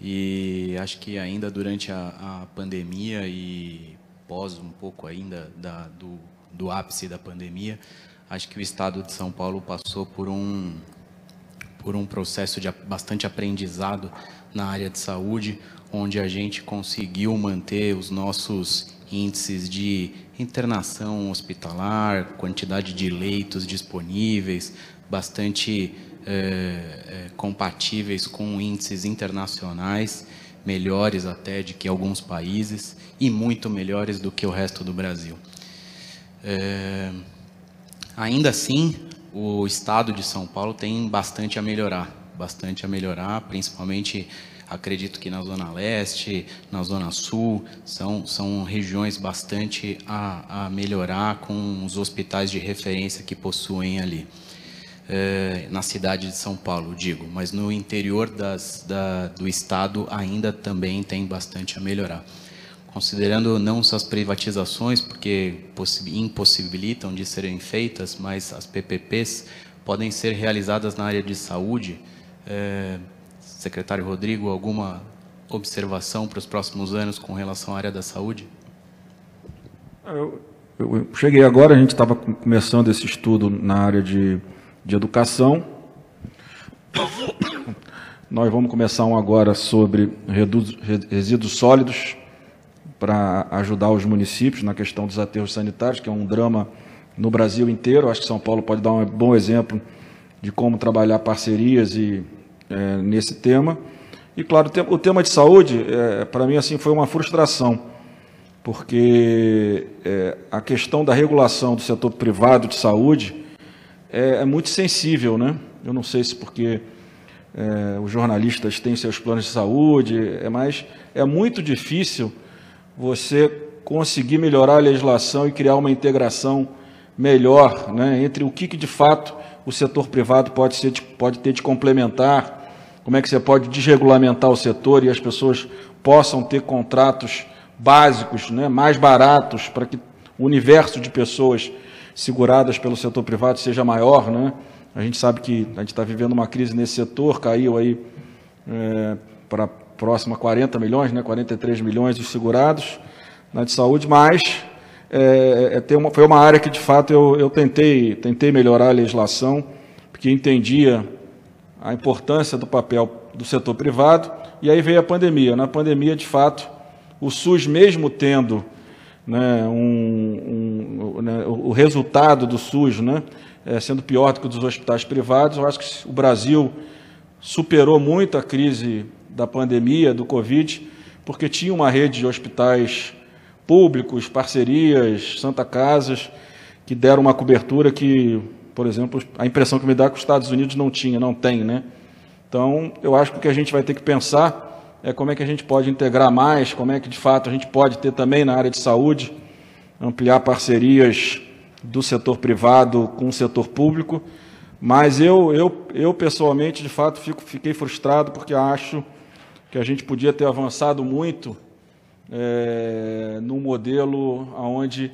E acho que ainda durante a, a pandemia e pós um pouco ainda da, do, do ápice da pandemia, acho que o Estado de São Paulo passou por um, por um processo de bastante aprendizado na área de saúde, onde a gente conseguiu manter os nossos índices de internação hospitalar, quantidade de leitos disponíveis, bastante é, é, compatíveis com índices internacionais, melhores até de que alguns países e muito melhores do que o resto do Brasil. É, ainda assim, o estado de São Paulo tem bastante a melhorar, bastante a melhorar, principalmente acredito que na Zona Leste, na Zona Sul, são, são regiões bastante a, a melhorar com os hospitais de referência que possuem ali. É, na cidade de São Paulo, digo, mas no interior das, da, do estado ainda também tem bastante a melhorar. Considerando não só as privatizações, porque impossibilitam de serem feitas, mas as PPPs podem ser realizadas na área de saúde, é, Secretário Rodrigo, alguma observação para os próximos anos com relação à área da saúde? Eu, eu cheguei agora, a gente estava começando esse estudo na área de, de educação. Nós vamos começar um agora sobre resíduos sólidos para ajudar os municípios na questão dos aterros sanitários, que é um drama no Brasil inteiro. Acho que São Paulo pode dar um bom exemplo de como trabalhar parcerias e é, nesse tema. E, claro, o tema de saúde, é, para mim, assim, foi uma frustração, porque é, a questão da regulação do setor privado de saúde é, é muito sensível, né? Eu não sei se porque é, os jornalistas têm seus planos de saúde, é, mas é muito difícil você conseguir melhorar a legislação e criar uma integração melhor né, entre o que, que de fato o setor privado pode, ser, pode ter de complementar como é que você pode desregulamentar o setor e as pessoas possam ter contratos básicos, né, mais baratos, para que o universo de pessoas seguradas pelo setor privado seja maior. Né? A gente sabe que a gente está vivendo uma crise nesse setor, caiu aí é, para próxima a 40 milhões, né, 43 milhões de segurados na de saúde, mas é, é, uma, foi uma área que, de fato, eu, eu tentei, tentei melhorar a legislação, porque entendia a importância do papel do setor privado, e aí veio a pandemia. Na pandemia, de fato, o SUS, mesmo tendo né, um, um, né, o resultado do SUS né, é, sendo pior do que o dos hospitais privados, eu acho que o Brasil superou muito a crise da pandemia, do Covid, porque tinha uma rede de hospitais públicos, parcerias, Santa Casas, que deram uma cobertura que por exemplo, a impressão que me dá é que os Estados Unidos não tinha, não tem, né? Então, eu acho que o que a gente vai ter que pensar é como é que a gente pode integrar mais, como é que de fato a gente pode ter também na área de saúde, ampliar parcerias do setor privado com o setor público. Mas eu, eu, eu pessoalmente, de fato, fico, fiquei frustrado porque acho que a gente podia ter avançado muito é, num modelo onde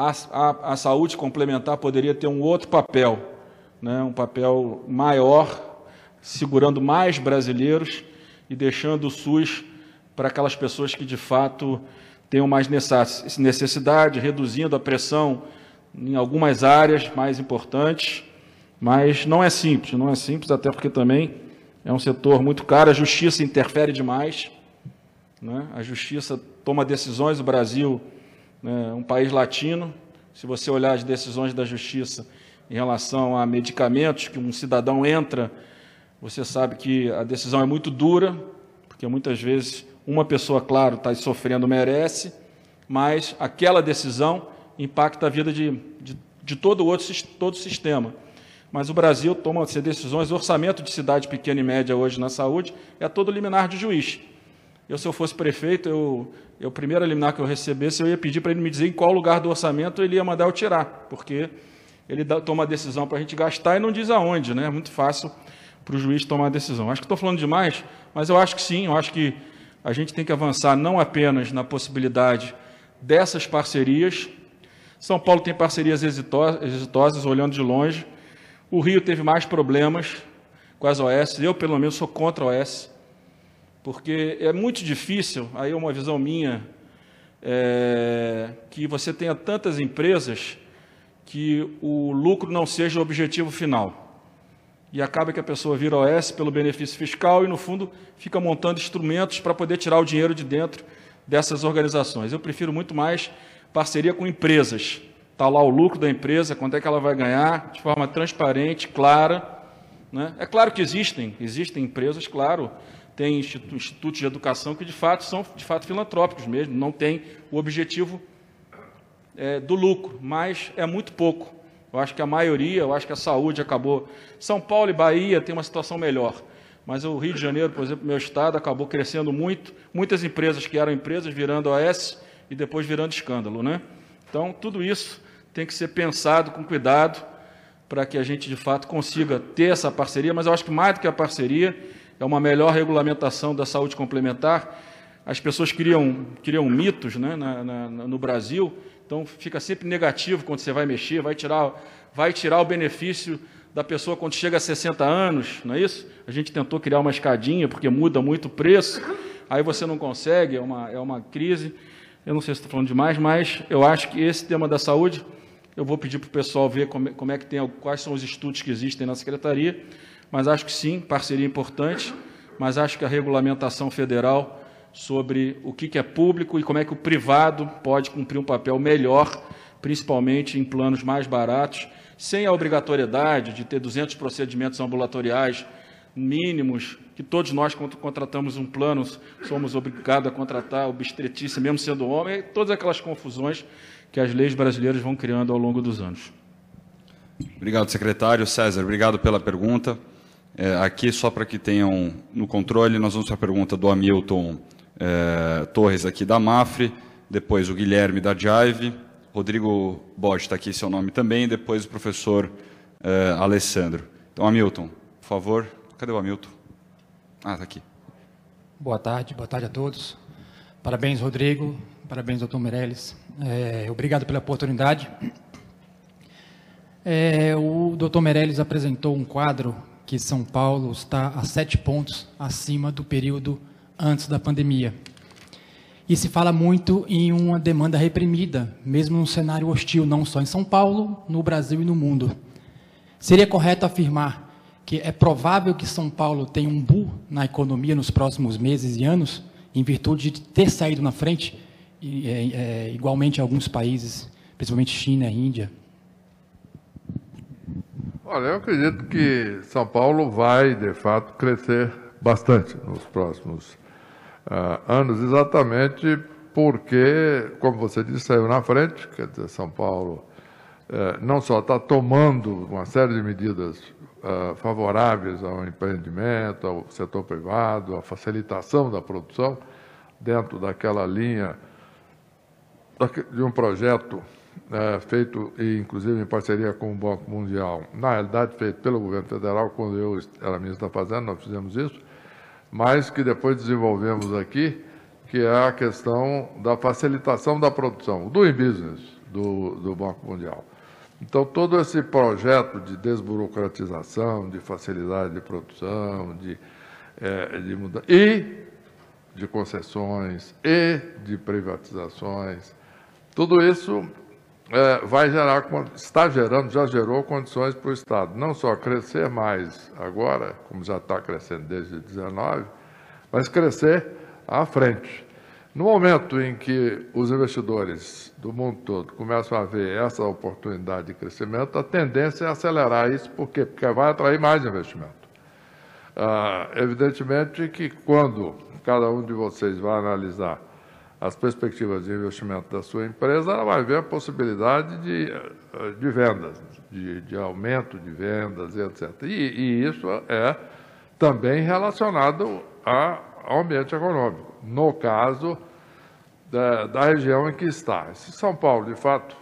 a, a, a saúde complementar poderia ter um outro papel, né, um papel maior, segurando mais brasileiros e deixando o SUS para aquelas pessoas que de fato tenham mais necessidade, reduzindo a pressão em algumas áreas mais importantes, mas não é simples, não é simples, até porque também é um setor muito caro, a justiça interfere demais, né? a justiça toma decisões, o Brasil né, um país latino. Se você olhar as decisões da justiça em relação a medicamentos que um cidadão entra, você sabe que a decisão é muito dura, porque muitas vezes uma pessoa, claro, está sofrendo, merece, mas aquela decisão impacta a vida de, de, de todo o outro todo o sistema. Mas o Brasil toma decisões, o orçamento de cidade pequena e média hoje na saúde é todo liminar de juiz. Eu, se eu fosse prefeito, eu, eu o primeiro liminar que eu recebesse, eu ia pedir para ele me dizer em qual lugar do orçamento ele ia mandar eu tirar, porque ele dá, toma a decisão para a gente gastar e não diz aonde, né? É muito fácil para o juiz tomar a decisão. Acho que estou falando demais, mas eu acho que sim, eu acho que a gente tem que avançar não apenas na possibilidade dessas parcerias. São Paulo tem parcerias exitosas, olhando de longe. O Rio teve mais problemas com as OS. Eu, pelo menos, sou contra a OS, porque é muito difícil, aí é uma visão minha, é, que você tenha tantas empresas que o lucro não seja o objetivo final. E acaba que a pessoa vira OS pelo benefício fiscal e, no fundo, fica montando instrumentos para poder tirar o dinheiro de dentro dessas organizações. Eu prefiro muito mais parceria com empresas. Está lá o lucro da empresa, quanto é que ela vai ganhar, de forma transparente, clara. Né? É claro que existem, existem empresas, claro, tem institutos de educação que de fato são de fato filantrópicos mesmo, não tem o objetivo é, do lucro, mas é muito pouco. Eu acho que a maioria, eu acho que a saúde acabou. São Paulo e Bahia tem uma situação melhor, mas o Rio de Janeiro, por exemplo, meu estado, acabou crescendo muito. Muitas empresas que eram empresas virando OS e depois virando escândalo, né? Então, tudo isso tem que ser pensado com cuidado para que a gente, de fato, consiga ter essa parceria. Mas eu acho que mais do que a parceria, é uma melhor regulamentação da saúde complementar. As pessoas criam, criam mitos né, na, na, no Brasil então fica sempre negativo quando você vai mexer, vai tirar, vai tirar o benefício da pessoa quando chega a 60 anos, não é isso? A gente tentou criar uma escadinha porque muda muito o preço, aí você não consegue, é uma, é uma crise. Eu não sei se estou falando demais, mas eu acho que esse tema da saúde, eu vou pedir para o pessoal ver como, como é que tem, quais são os estudos que existem na secretaria, mas acho que sim, parceria importante, mas acho que a regulamentação federal sobre o que é público e como é que o privado pode cumprir um papel melhor, principalmente em planos mais baratos, sem a obrigatoriedade de ter 200 procedimentos ambulatoriais mínimos, que todos nós, quando contratamos um plano, somos obrigados a contratar obstetrícia, mesmo sendo homem, todas aquelas confusões que as leis brasileiras vão criando ao longo dos anos. Obrigado, secretário. César, obrigado pela pergunta. É, aqui, só para que tenham no controle, nós vamos para a pergunta do Hamilton é, Torres aqui da Mafre, depois o Guilherme da Jive, Rodrigo Borges está aqui seu nome também, depois o professor é, Alessandro. Então, Hamilton, por favor. Cadê o Hamilton? Ah, está aqui. Boa tarde, boa tarde a todos. Parabéns, Rodrigo. Parabéns, doutor Meirelles. É, obrigado pela oportunidade. É, o doutor Meirelles apresentou um quadro que São Paulo está a sete pontos acima do período antes da pandemia. E se fala muito em uma demanda reprimida, mesmo num cenário hostil, não só em São Paulo, no Brasil e no mundo. Seria correto afirmar que é provável que São Paulo tenha um bull na economia nos próximos meses e anos, em virtude de ter saído na frente, e, é, é, igualmente alguns países, principalmente China e Índia? Olha, eu acredito que São Paulo vai, de fato, crescer bastante nos próximos uh, anos, exatamente porque, como você disse, saiu na frente, quer dizer, São Paulo uh, não só está tomando uma série de medidas uh, favoráveis ao empreendimento, ao setor privado, à facilitação da produção, dentro daquela linha de um projeto é, feito, inclusive em parceria com o Banco Mundial, na realidade feito pelo governo federal, quando eu era ministro da Fazenda, nós fizemos isso, mas que depois desenvolvemos aqui, que é a questão da facilitação da produção, do e-business do, do Banco Mundial. Então, todo esse projeto de desburocratização, de facilidade de produção, de, é, de mudança, e de concessões, e de privatizações, tudo isso é, vai gerar, está gerando, já gerou condições para o Estado, não só crescer mais agora, como já está crescendo desde 19, mas crescer à frente. No momento em que os investidores do mundo todo começam a ver essa oportunidade de crescimento, a tendência é acelerar isso, por quê? Porque vai atrair mais investimento. Ah, evidentemente que quando cada um de vocês vai analisar as perspectivas de investimento da sua empresa, ela vai ver a possibilidade de, eh, de vendas, de, de aumento de vendas, etc. E, e, isso é também relacionado ao ambiente econômico, no caso da, da região em que está. Se São Paulo, de fato,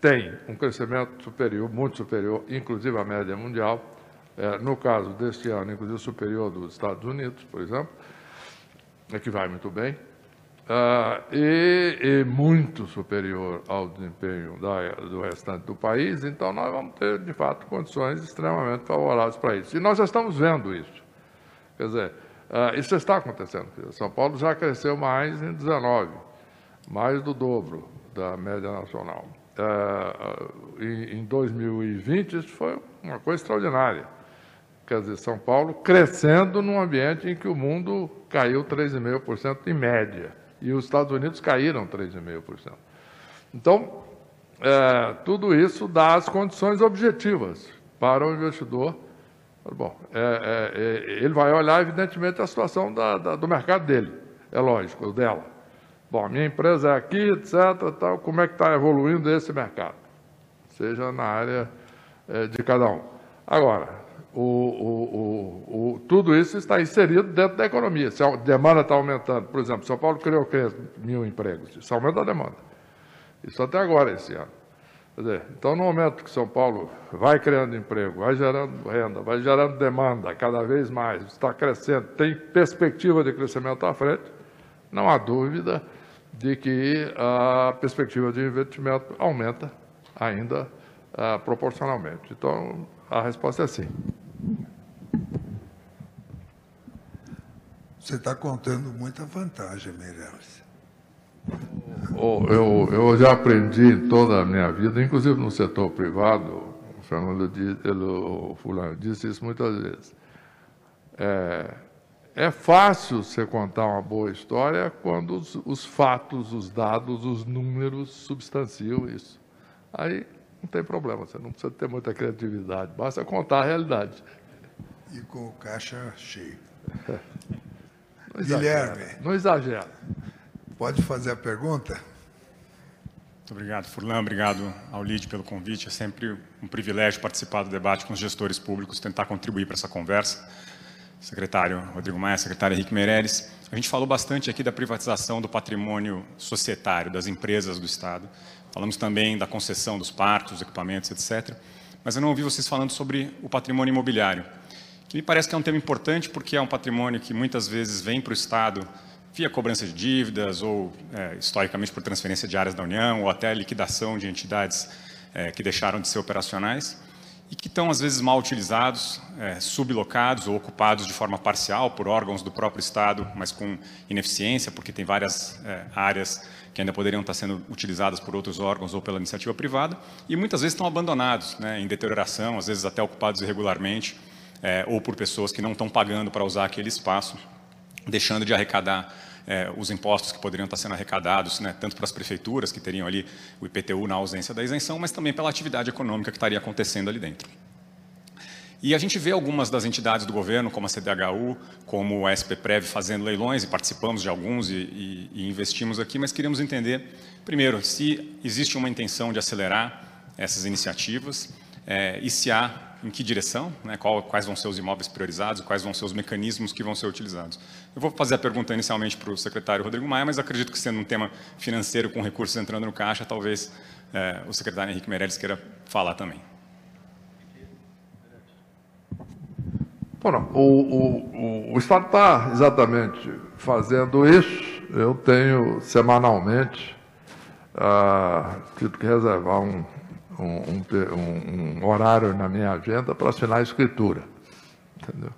tem um crescimento superior, muito superior, inclusive à média mundial, é, no caso deste ano, inclusive superior dos Estados Unidos, por exemplo, é que vai muito bem, uh, e, e, muito superior ao desempenho da, do restante do país, então nós vamos ter, de fato, condições extremamente favoráveis para isso. E nós já estamos vendo isso. Quer dizer, uh, isso está acontecendo. São Paulo já cresceu mais em 19, mais do dobro da média nacional. Uh, em, em 2020, isso foi uma coisa extraordinária quer dizer, São Paulo crescendo num ambiente em que o mundo caiu 3,5% em média, e os Estados Unidos caíram 3,5%. Então, é, tudo isso dá as condições objetivas para o investidor. Bom, é, é, é ele vai olhar, evidentemente, a situação da, da, do mercado dele, é lógico, dela. Bom, minha empresa é aqui, etc., tal, como é que está evoluindo esse mercado? Seja na área é, de cada um. Agora, o, o, o, tudo isso está inserido dentro da economia. Se a demanda está aumentando, por exemplo, São Paulo criou mil empregos, isso aumenta a demanda. Isso até agora, esse ano. Dizer, então, no momento que São Paulo vai criando emprego, vai gerando renda, vai gerando demanda cada vez mais, está crescendo, tem perspectiva de crescimento à frente, não há dúvida de que a perspectiva de investimento aumenta ainda uh, proporcionalmente. Então, a resposta é sim. Você está contando muita vantagem, Meirelles. Oh, eu, eu já aprendi toda a minha vida, inclusive no setor privado, o Fernando o Fulano disse isso muitas vezes. É, é fácil você contar uma boa história quando os, os, fatos, os dados, os números substanciam isso. Aí não tem problema, você não precisa ter muita criatividade, basta contar a realidade. E com o caixa cheio. Não Guilherme. Não exagera. Pode fazer a pergunta? Muito obrigado, Furlan. Obrigado ao LID pelo convite. É sempre um privilégio participar do debate com os gestores públicos, tentar contribuir para essa conversa. Secretário Rodrigo Maia, secretário Henrique Meirelles. A gente falou bastante aqui da privatização do patrimônio societário, das empresas do Estado. Falamos também da concessão dos parques, dos equipamentos, etc. Mas eu não ouvi vocês falando sobre o patrimônio imobiliário que me parece que é um tema importante porque é um patrimônio que muitas vezes vem para o Estado via cobrança de dívidas ou, é, historicamente, por transferência de áreas da União ou até liquidação de entidades é, que deixaram de ser operacionais e que estão, às vezes, mal utilizados, é, sublocados ou ocupados de forma parcial por órgãos do próprio Estado, mas com ineficiência, porque tem várias é, áreas que ainda poderiam estar sendo utilizadas por outros órgãos ou pela iniciativa privada, e muitas vezes estão abandonados, né, em deterioração, às vezes até ocupados irregularmente, é, ou por pessoas que não estão pagando para usar aquele espaço, deixando de arrecadar é, os impostos que poderiam estar sendo arrecadados, né, tanto para as prefeituras, que teriam ali o IPTU na ausência da isenção, mas também pela atividade econômica que estaria acontecendo ali dentro. E a gente vê algumas das entidades do governo, como a CDHU, como a SPPrev, fazendo leilões, e participamos de alguns e, e, e investimos aqui, mas queríamos entender, primeiro, se existe uma intenção de acelerar essas iniciativas é, e se há em que direção, né, qual, quais vão ser os imóveis priorizados, quais vão ser os mecanismos que vão ser utilizados. Eu vou fazer a pergunta inicialmente para o secretário Rodrigo Maia, mas acredito que sendo um tema financeiro com recursos entrando no caixa, talvez é, o secretário Henrique Meirelles queira falar também. Bom, o, o, o Estado está exatamente fazendo isso. Eu tenho semanalmente ah, tido que reservar um, um, um, um horário na minha agenda para assinar a escritura entendeu?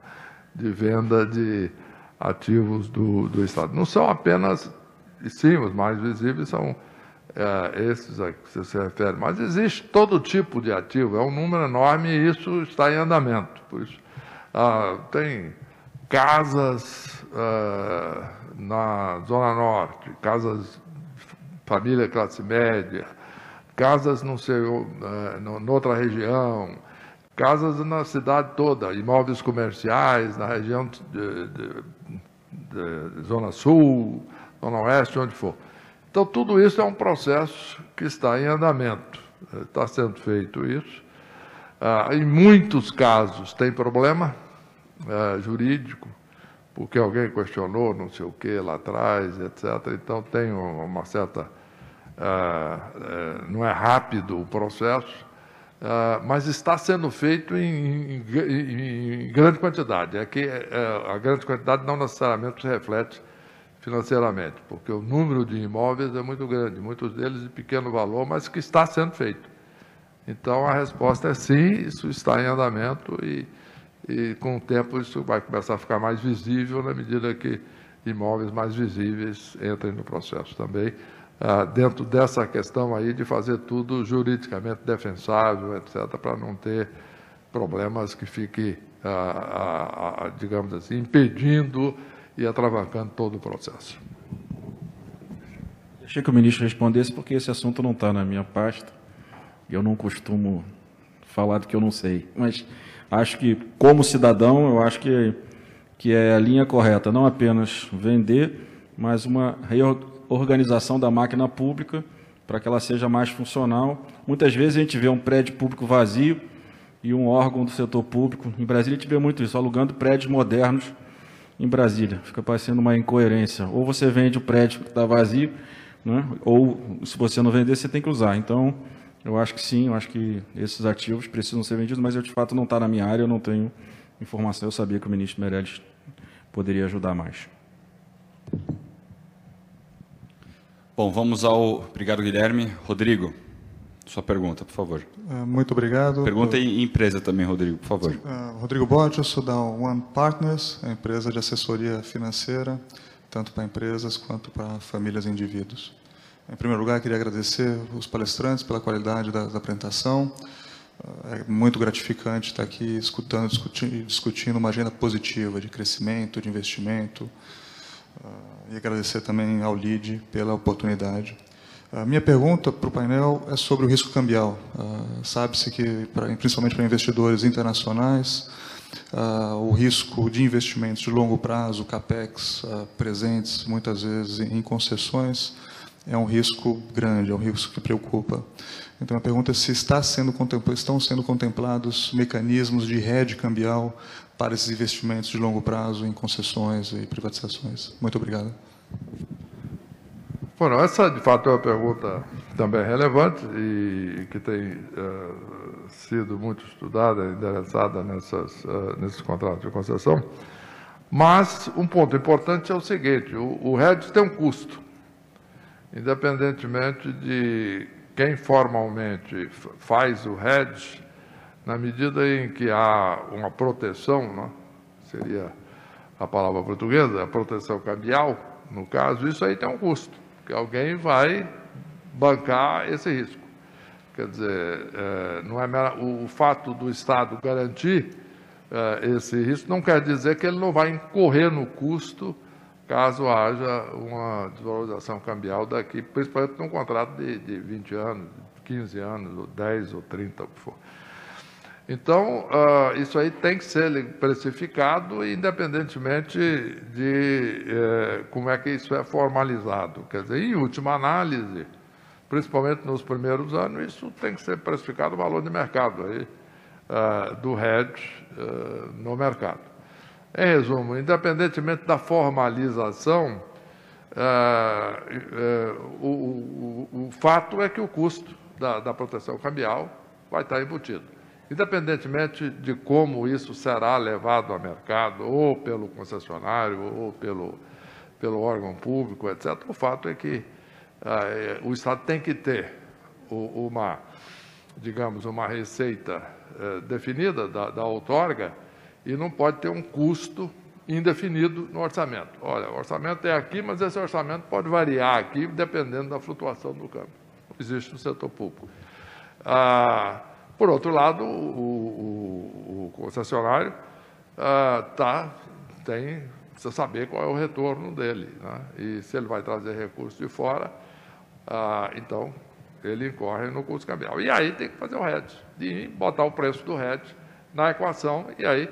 de venda de ativos do, do Estado. Não são apenas, sim, os mais visíveis são é, esses a que você se refere, mas existe todo tipo de ativo, é um número enorme e isso está em andamento. Por isso, ah, tem casas ah, na Zona Norte, casas família classe média, casas no seu, uh, no, noutra região, casas na cidade toda, imóveis comerciais na região de, de, Zona Sul, Zona Oeste, onde for. Então, tudo isso é um processo que está em andamento. Está sendo feito isso. Ah, em muitos casos tem problema ah, jurídico, porque alguém questionou não sei o que lá atrás, etc. Então, tem uma certa ah, eh, não é rápido o processo, ah, mas está sendo feito em, em, em grande quantidade. É que eh, a grande quantidade não necessariamente se reflete financeiramente, porque o número de imóveis é muito grande, muitos deles de pequeno valor, mas que está sendo feito. Então, a resposta é sim, isso está em andamento e, e com o tempo isso vai começar a ficar mais visível na medida que imóveis mais visíveis entrem no processo também, ah, dentro dessa questão aí de fazer tudo juridicamente defensável, etc., para não ter problemas que fiquem, ah, ah, digamos assim, impedindo e atravancando todo o processo. Achei que o ministro respondesse, porque esse assunto não está na minha pasta. Eu não costumo falar do que eu não sei. Mas acho que, como cidadão, eu acho que, que é a linha correta. Não apenas vender, mas uma reorganização da máquina pública para que ela seja mais funcional. Muitas vezes a gente vê um prédio público vazio e um órgão do setor público. Em Brasília a gente vê muito isso, alugando prédios modernos em Brasília. Fica parecendo uma incoerência. Ou você vende o prédio que está vazio, né? ou se você não vender, você tem que usar. Então, eu acho que sim, eu acho que esses ativos precisam ser vendidos, mas eu de fato não está na minha área, eu não tenho informação. Eu sabia que o ministro Meirelles poderia ajudar mais. Bom, vamos ao. Obrigado, Guilherme. Rodrigo. Sua pergunta, por favor. É, muito obrigado. Pergunta em empresa também, Rodrigo, por favor. Uh, Rodrigo Borges, sou da One Partners, a empresa de assessoria financeira, tanto para empresas quanto para famílias e indivíduos. Em primeiro lugar, queria agradecer os palestrantes pela qualidade da, da apresentação. Uh, é muito gratificante estar aqui escutando, discutindo, discutindo uma agenda positiva de crescimento, de investimento. Uh, e agradecer também ao LID pela oportunidade. A minha pergunta para o painel é sobre o risco cambial. Uh, Sabe-se que, principalmente para investidores internacionais, uh, o risco de investimentos de longo prazo, capex, presentes muitas vezes em concessões, é um risco grande, é um risco que preocupa. Então a pergunta é se está sendo estão sendo contemplados mecanismos de hedge cambial para esses investimentos de longo prazo em concessões e privatizações. Muito obrigado. Bom, essa de fato é uma pergunta também relevante e que tem uh, sido muito estudada, endereçada nessas, uh, nesses contratos de concessão. Mas um ponto importante é o seguinte: o, o hedge tem um custo, independentemente de quem formalmente faz o hedge, na medida em que há uma proteção, né, seria a palavra portuguesa, a proteção cambial, no caso, isso aí tem um custo que alguém vai bancar esse risco. Quer dizer, é, não é o, fato do Estado garantir é, esse risco não quer dizer que ele não vai incorrer no custo caso haja uma desvalorização cambial daqui, principalmente num contrato de, de 20 anos, 15 anos, ou 10 ou 30, o que for. Então, uh, isso aí tem que ser precificado, independentemente de uh, como é que isso é formalizado. Quer dizer, em última análise, principalmente nos primeiros anos, isso tem que ser precificado o valor de mercado aí, uh, do hedge eh, no mercado. Em resumo, independentemente da formalização, o, o, o, fato é que o custo da, da proteção cambial vai estar embutido. Independentemente de como isso será levado ao mercado, ou pelo concessionário, ou pelo, pelo órgão público, etc., o fato é que ah, é, o Estado tem que ter uma, digamos, uma receita eh, definida da, da outorga e não pode ter um custo indefinido no orçamento. Olha, o orçamento é aqui, mas esse orçamento pode variar aqui dependendo da flutuação do câmbio. Existe no setor público. Ah, por outro lado, o, o, o concessionário ah, tá, tem, precisa saber qual é o retorno dele. Né? E se ele vai trazer recursos de fora, ah, então ele incorre no custo cambial. E aí tem que fazer o hedge, e botar o preço do hedge na equação, e aí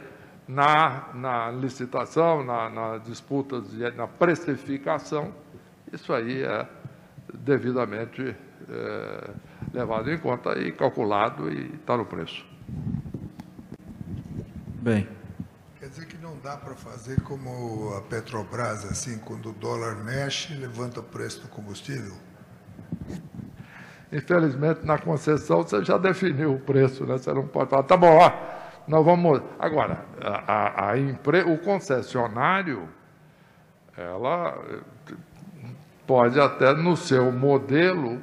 na, na licitação, na, na disputa, na precificação, isso aí é devidamente é, levado em conta e calculado e está no preço. Bem. Quer dizer que não dá para fazer como a Petrobras, assim, quando o dólar mexe, levanta o preço do combustível? Infelizmente, na concessão, você já definiu o preço, né? Você não pode falar, tá bom, ó, nós vamos. Agora, a, a, a impre... o concessionário ela eh, pode até, no seu modelo,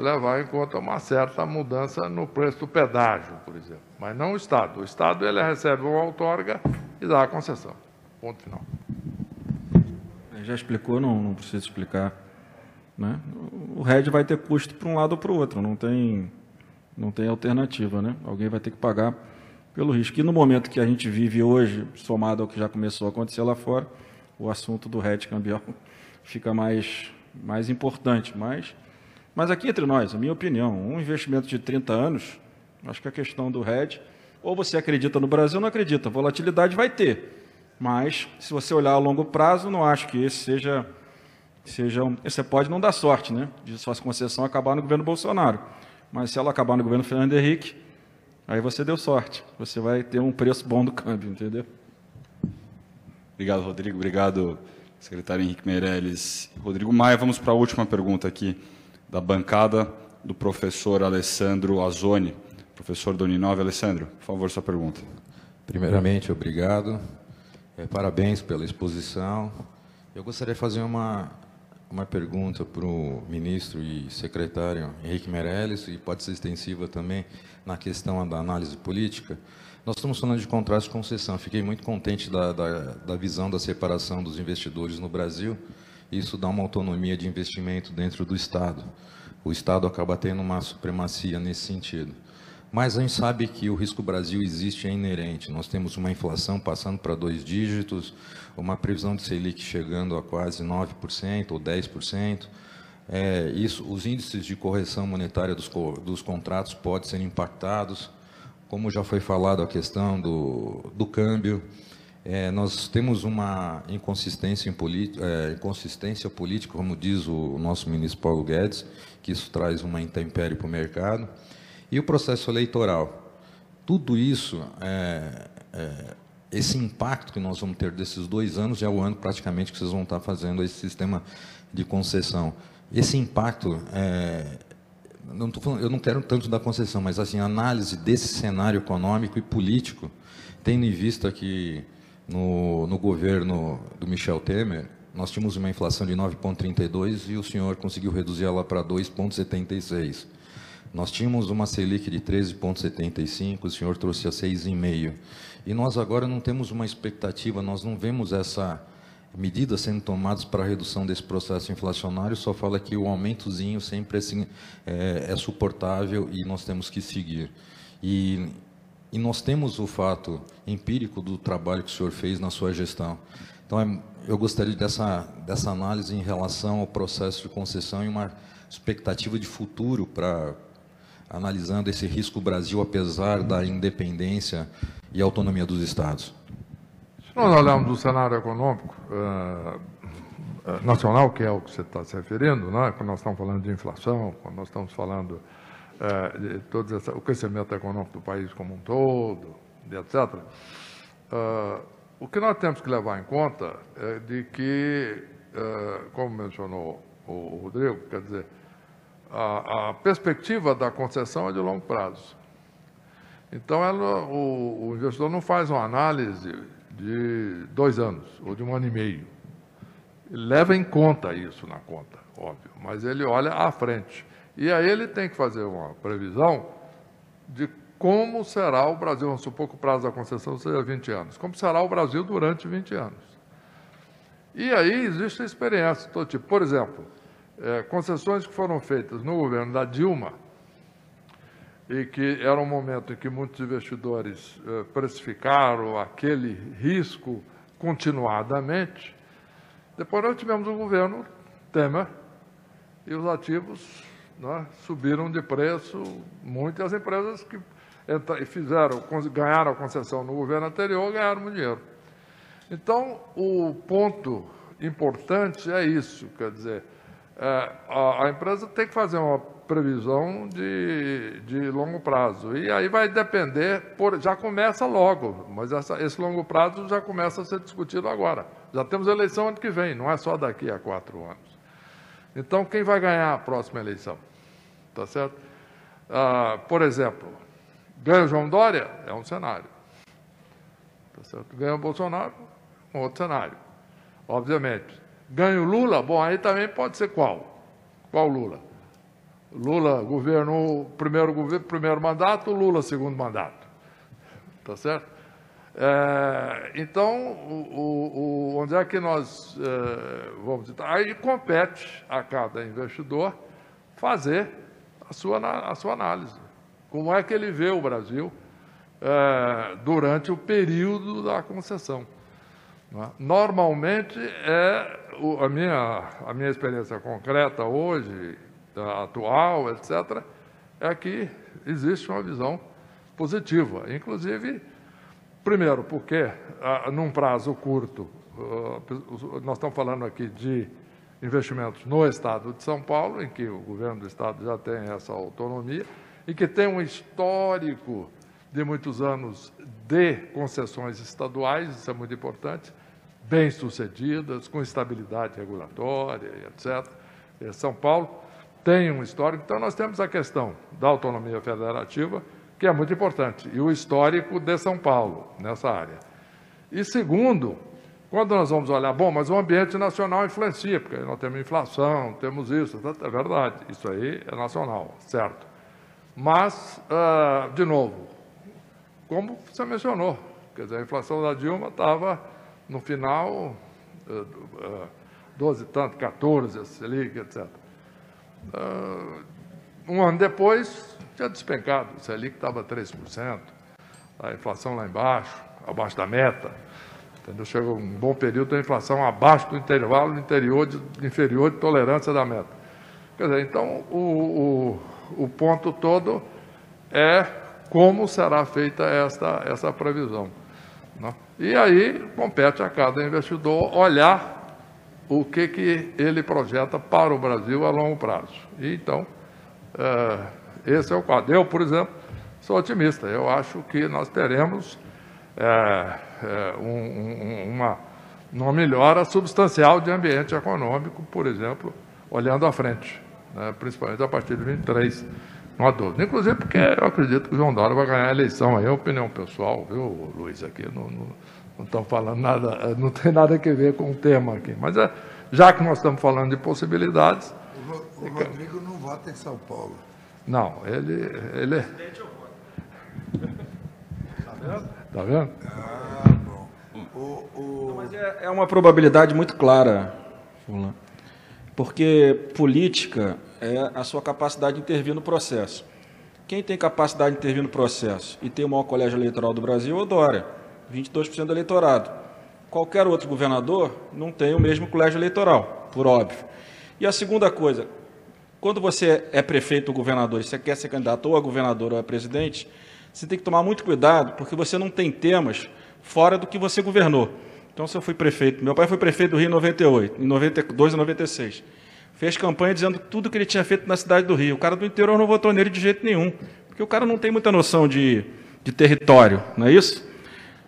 levar em conta uma certa mudança no preço do pedágio, por exemplo. Mas não o Estado. O Estado ele recebe uma outorga e dá a concessão. Ponto final. Já explicou, não, não precisa explicar. Né? O RED vai ter custo para um lado ou para o outro, não tem, não tem alternativa. Né? Alguém vai ter que pagar pelo risco. E no momento que a gente vive hoje, somado ao que já começou a acontecer lá fora, o assunto do RED cambial fica mais, mais importante. Mas, mas aqui entre nós, a minha opinião, um investimento de 30 anos, acho que a questão do RED, ou você acredita no Brasil ou não acredita, volatilidade vai ter. Mas, se você olhar a longo prazo, não acho que esse seja. seja um, você pode não dar sorte, né? De sua concessão acabar no governo Bolsonaro. Mas se ela acabar no governo Fernando Henrique, aí você deu sorte. Você vai ter um preço bom do câmbio, entendeu? Obrigado, Rodrigo. Obrigado, secretário Henrique Meirelles. Rodrigo Maia, vamos para a última pergunta aqui da bancada do professor Alessandro Azoni. Professor Doni Nove, Alessandro, por favor, sua pergunta. Primeiramente, obrigado. É, parabéns pela exposição. Eu gostaria de fazer uma, uma pergunta para o ministro e secretário Henrique Meirelles, e pode ser extensiva também na questão da análise política. Nós estamos falando de contratos de concessão. Fiquei muito contente da, da, da visão da separação dos investidores no Brasil. Isso dá uma autonomia de investimento dentro do Estado. O Estado acaba tendo uma supremacia nesse sentido. Mas a gente sabe que o risco Brasil existe, é inerente. Nós temos uma inflação passando para dois dígitos, uma previsão de Selic chegando a quase 9% ou 10%. É, isso, os índices de correção monetária dos, dos contratos podem ser impactados. Como já foi falado, a questão do, do câmbio. É, nós temos uma inconsistência, é, inconsistência política, como diz o nosso ministro Paulo Guedes, que isso traz uma intempérie para o mercado. E o processo eleitoral. Tudo isso, é, é, esse impacto que nós vamos ter desses dois anos, é o ano praticamente que vocês vão estar fazendo esse sistema de concessão. Esse impacto, é, não falando, eu não quero tanto da concessão, mas assim, a análise desse cenário econômico e político, tendo em vista que no, no governo do Michel Temer, nós tínhamos uma inflação de 9,32 e o senhor conseguiu reduzir ela para 2,76. Nós tínhamos uma Selic de 13,75, o senhor trouxe a 6,5. E nós agora não temos uma expectativa, nós não vemos essa medida sendo tomadas para a redução desse processo inflacionário, só fala que o aumentozinho sempre assim, é, é suportável e nós temos que seguir. E, e nós temos o fato empírico do trabalho que o senhor fez na sua gestão. Então, é, eu gostaria dessa, dessa análise em relação ao processo de concessão e uma expectativa de futuro para analisando esse risco Brasil, apesar da independência e autonomia dos Estados? Se nós olharmos do cenário econômico uh, nacional, que é o que você está se referindo, né? quando nós estamos falando de inflação, quando nós estamos falando uh, de todo essa, o crescimento econômico do país como um todo, etc., uh, o que nós temos que levar em conta é de que, como mencionou o Rodrigo, quer dizer, a, a perspectiva da concessão é de longo prazo. Então, ela, o, o, investidor não faz uma análise de dois anos ou de um ano e meio. Ele leva em conta isso na conta, óbvio, mas ele olha à frente. E aí ele tem que fazer uma previsão de como será o Brasil, vamos supor que o prazo da concessão seja 20 anos, como será o Brasil durante 20 anos. E aí existe a experiência todo tipo. Por exemplo, é, concessões que foram feitas no governo da Dilma e que era um momento em que muitos investidores é, precificaram aquele risco continuadamente. Depois nós tivemos o governo Temer e os ativos né, subiram de preço muito e as empresas que fizeram, ganharam a concessão no governo anterior ganharam muito dinheiro. Então, o ponto importante é isso, quer dizer, é, a, a, empresa tem que fazer uma previsão de, de longo prazo. E aí vai depender, por, já começa logo, mas essa, esse longo prazo já começa a ser discutido agora. Já temos eleição ano que vem, não é só daqui a quatro anos. Então, quem vai ganhar a próxima eleição? Tá certo? Ah, por exemplo, ganha João Dória, é um cenário. Tá certo? Ganha Bolsonaro, um outro cenário. obviamente. Ganha o Lula, bom, aí também pode ser qual? Qual Lula? Lula governou primeiro, governo, primeiro mandato, Lula segundo mandato. Tá certo? É, então, o, o, onde é que nós é, vamos... Aí compete a cada investidor fazer a sua, a sua análise. Como é que ele vê o Brasil é, durante o período da concessão. É? Normalmente, é a, minha, a minha experiência concreta hoje, atual, etc., é que existe uma visão positiva. Inclusive, primeiro, porque num prazo curto, nós estamos falando aqui de investimentos no Estado de São Paulo, em que o governo do Estado já tem essa autonomia, e que tem um histórico de muitos anos de concessões estaduais, isso é muito importante, bem-sucedidas, com estabilidade regulatória, etc. São Paulo tem um histórico, então nós temos a questão da autonomia federativa, que é muito importante, e o histórico de São Paulo nessa área. E segundo, quando nós vamos olhar, bom, mas o ambiente nacional influencia, porque nós temos inflação, temos isso, é verdade, isso aí é nacional, certo. Mas, uh, de novo, como você mencionou, quer dizer, a inflação da Dilma estava no final, uh, uh, 12 tanto, 14, a Selic, etc. Uh, um ano depois, tinha despencado, o Selic estava 3%, a inflação lá embaixo, abaixo da meta. Entendeu? Chegou um bom período a inflação abaixo do intervalo interior de, inferior de tolerância da meta. Quer dizer, então o, o, o ponto todo é como será feita esta, essa previsão. Né? E aí compete a cada investidor olhar o que, que ele projeta para o Brasil a longo prazo. E então, é, esse é o quadro. Eu, por exemplo, sou otimista. Eu acho que nós teremos é, é, um, um, uma, uma melhora substancial de ambiente econômico, por exemplo, olhando à frente, né, principalmente a partir de 23, não há dúvida. Inclusive porque eu acredito que o João Dória vai ganhar a eleição, aí é opinião pessoal, viu, Luiz, aqui, não, não, não estamos falando nada, não tem nada a ver com o tema aqui, mas é, já que nós estamos falando de possibilidades... O, o Rodrigo não vota em São Paulo. Não, ele... ele... Tá vendo? Tá vendo? Ah, bom. O, o... Mas é, é, uma probabilidade muito clara, Fulano. Porque política é a sua capacidade de intervir no processo. Quem tem capacidade de intervir no processo e tem o maior colégio eleitoral do Brasil é o Dória, 22% do eleitorado. Qualquer outro governador não tem o mesmo colégio eleitoral, por óbvio. E a segunda coisa, quando você é prefeito ou governador e você quer ser candidato ou a governador ou a presidente, você tem que tomar muito cuidado, porque você não tem temas fora do que você governou. Então, se eu fui prefeito, meu pai foi prefeito do Rio em 98, em 92 e 96. Fez campanha dizendo tudo que ele tinha feito na cidade do Rio. O cara do interior não votou nele de jeito nenhum, porque o cara não tem muita noção de, de território, não é isso?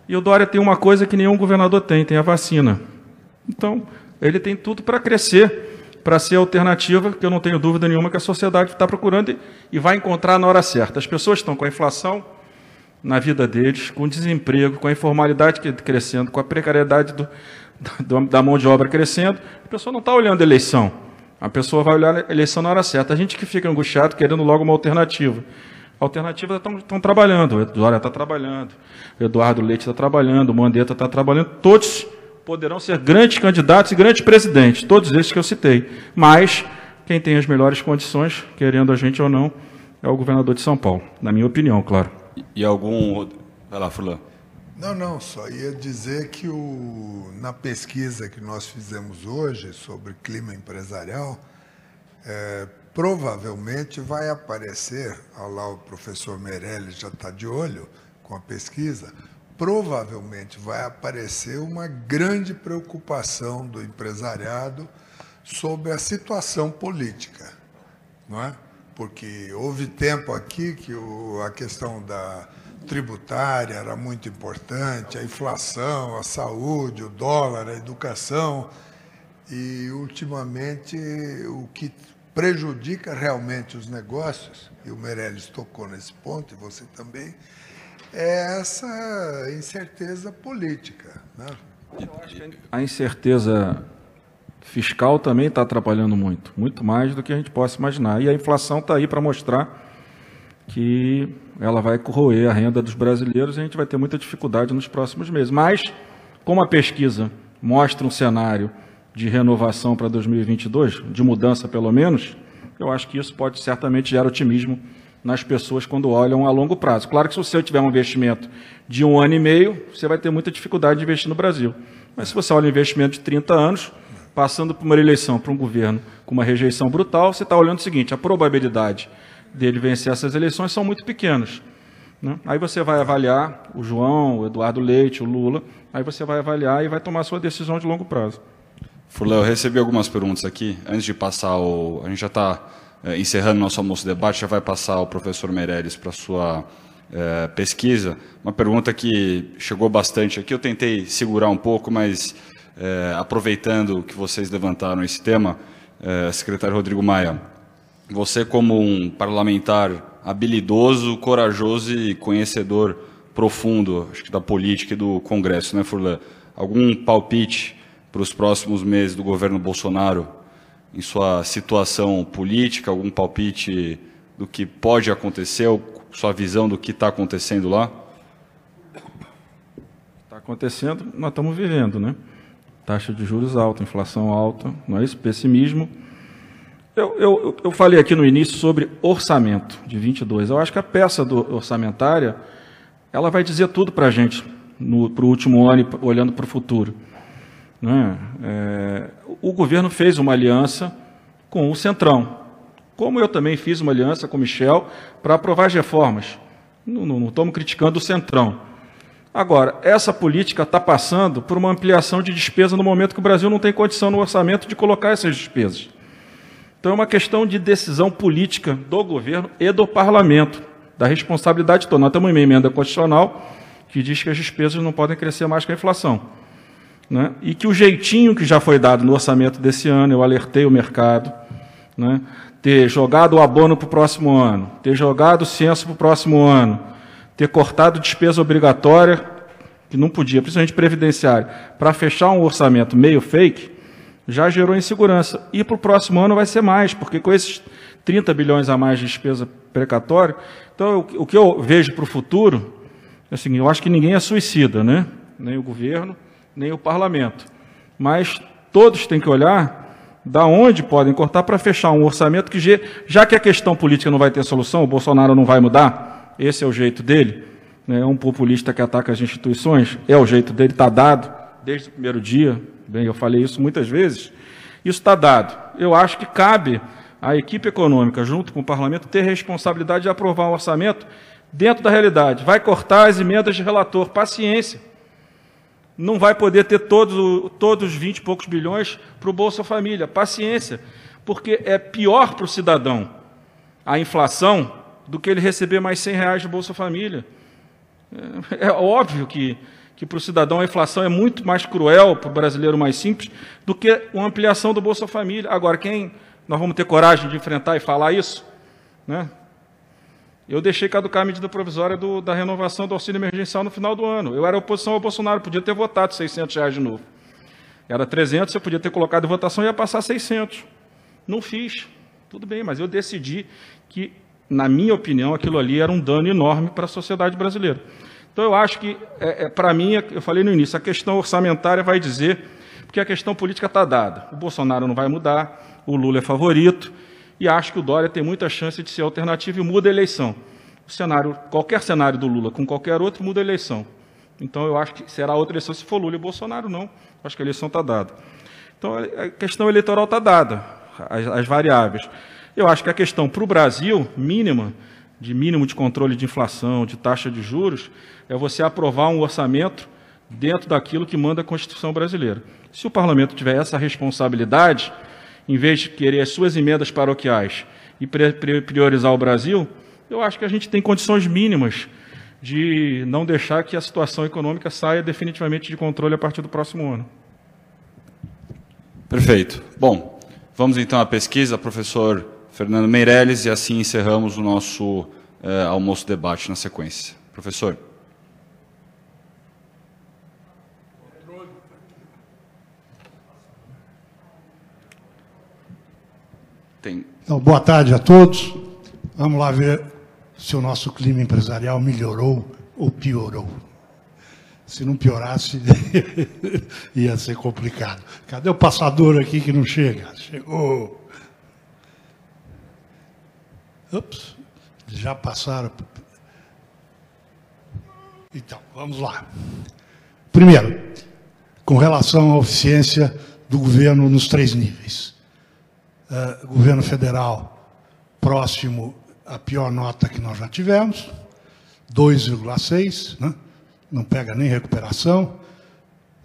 E o Dória tem uma coisa que nenhum governador tem, tem a vacina. Então, ele tem tudo para crescer, para ser alternativa, que eu não tenho dúvida nenhuma que a sociedade está procurando e vai encontrar na hora certa. As pessoas estão com a inflação, na vida deles, com o desemprego, com a informalidade crescendo, com a precariedade do, da mão de obra crescendo, a pessoa não está olhando a eleição. A pessoa vai olhar a eleição na hora certa. A gente que fica angustiado querendo logo uma alternativa. Alternativas estão trabalhando. O Eduardo está trabalhando, o Eduardo Leite está trabalhando, o Mandetta está trabalhando. Todos poderão ser grandes candidatos e grandes presidentes, todos esses que eu citei. Mas quem tem as melhores condições, querendo a gente ou não, é o governador de São Paulo, na minha opinião, claro. E algum. Vai lá, Fulano. Não, não, só ia dizer que o, na pesquisa que nós fizemos hoje sobre clima empresarial, é, provavelmente vai aparecer, lá o professor Meirelles já está de olho com a pesquisa, provavelmente vai aparecer uma grande preocupação do empresariado sobre a situação política, não é? porque houve tempo aqui que o, a questão da tributária era muito importante, a inflação, a saúde, o dólar, a educação, e ultimamente o que prejudica realmente os negócios, e o Meirelles tocou nesse ponto, e você também, é essa incerteza política. Né? A incerteza fiscal também está atrapalhando muito, muito mais do que a gente possa imaginar. E a inflação está aí para mostrar que ela vai corroer a renda dos brasileiros e a gente vai ter muita dificuldade nos próximos meses. Mas, como a pesquisa mostra um cenário de renovação para 2022, de mudança pelo menos, eu acho que isso pode certamente gerar otimismo nas pessoas quando olham a longo prazo. Claro que se você tiver um investimento de um ano e meio, você vai ter muita dificuldade de investir no Brasil. Mas se você olha um investimento de 30 anos, passando por uma eleição para um governo com uma rejeição brutal, você está olhando o seguinte, a probabilidade dele vencer essas eleições são muito pequenas. Né? Aí você vai avaliar o João, o Eduardo Leite, o Lula, aí você vai avaliar e vai tomar a sua decisão de longo prazo. Furlan, eu recebi algumas perguntas aqui. Antes de passar o. A gente já está encerrando nosso almoço debate, já vai passar o professor Meirelles para sua é, pesquisa. Uma pergunta que chegou bastante aqui, eu tentei segurar um pouco, mas é, aproveitando que vocês levantaram esse tema, secretário Rodrigo Maia, você, como um parlamentar habilidoso, corajoso e conhecedor profundo, acho que da política e do Congresso, né, Furlan? Algum palpite para os próximos meses do governo Bolsonaro em sua situação política? Algum palpite do que pode acontecer, sua visão do que está acontecendo lá? Está acontecendo, nós estamos vivendo, né? Taxa de juros alta, inflação alta, não é isso? Pessimismo eu, eu, eu falei aqui no início sobre orçamento de 22. Eu acho que a peça do, orçamentária ela vai dizer tudo para a gente para o último ano olhando para o futuro. Né? É, o governo fez uma aliança com o Centrão, como eu também fiz uma aliança com o Michel para aprovar as reformas. Não estamos criticando o Centrão. Agora, essa política está passando por uma ampliação de despesa no momento que o Brasil não tem condição no orçamento de colocar essas despesas. Então é uma questão de decisão política do governo e do parlamento, da responsabilidade toda. Nós temos uma emenda constitucional que diz que as despesas não podem crescer mais que a inflação. Né? E que o jeitinho que já foi dado no orçamento desse ano, eu alertei o mercado, né? ter jogado o abono para o próximo ano, ter jogado o censo para o próximo ano, ter cortado despesa obrigatória, que não podia, principalmente previdenciária, para fechar um orçamento meio fake, já gerou insegurança. E para o próximo ano vai ser mais, porque com esses 30 bilhões a mais de despesa precatória, então o que eu vejo para o futuro, assim, eu acho que ninguém é suicida, né? Nem o governo, nem o parlamento. Mas todos têm que olhar da onde podem cortar para fechar um orçamento que, já que a questão política não vai ter solução, o Bolsonaro não vai mudar, esse é o jeito dele, né? é um populista que ataca as instituições, é o jeito dele, está dado desde o primeiro dia, Bem, eu falei isso muitas vezes. Isso está dado. Eu acho que cabe à equipe econômica, junto com o parlamento, ter responsabilidade de aprovar um orçamento dentro da realidade. Vai cortar as emendas de relator. Paciência. Não vai poder ter todos, todos os 20 e poucos bilhões para o Bolsa Família. Paciência. Porque é pior para o cidadão a inflação do que ele receber mais 100 reais de Bolsa Família. É, é óbvio que que para o cidadão a inflação é muito mais cruel, para o brasileiro mais simples, do que uma ampliação do Bolsa Família. Agora, quem nós vamos ter coragem de enfrentar e falar isso? Né? Eu deixei caducar a medida provisória do, da renovação do auxílio emergencial no final do ano. Eu era oposição ao Bolsonaro, podia ter votado 600 reais de novo. Era 300, eu podia ter colocado em votação e ia passar 600. Não fiz. Tudo bem, mas eu decidi que, na minha opinião, aquilo ali era um dano enorme para a sociedade brasileira. Então, eu acho que, é, é, para mim, eu falei no início, a questão orçamentária vai dizer, porque a questão política está dada. O Bolsonaro não vai mudar, o Lula é favorito, e acho que o Dória tem muita chance de ser alternativa e muda a eleição. O cenário, qualquer cenário do Lula com qualquer outro muda a eleição. Então, eu acho que será outra eleição se for Lula e Bolsonaro, não. Acho que a eleição está dada. Então, a questão eleitoral está dada, as, as variáveis. Eu acho que a questão para o Brasil, mínima, de mínimo de controle de inflação, de taxa de juros, é você aprovar um orçamento dentro daquilo que manda a Constituição brasileira. Se o parlamento tiver essa responsabilidade, em vez de querer as suas emendas paroquiais e priorizar o Brasil, eu acho que a gente tem condições mínimas de não deixar que a situação econômica saia definitivamente de controle a partir do próximo ano. Perfeito. Bom, vamos então à pesquisa, professor Fernando Meirelles, e assim encerramos o nosso eh, almoço-debate na sequência. Professor. Tem. Então, boa tarde a todos. Vamos lá ver se o nosso clima empresarial melhorou ou piorou. Se não piorasse, ia ser complicado. Cadê o passador aqui que não chega? Chegou. Ups, já passaram. Então, vamos lá. Primeiro, com relação à eficiência do governo nos três níveis. Uh, governo federal próximo à pior nota que nós já tivemos, 2,6, né? não pega nem recuperação.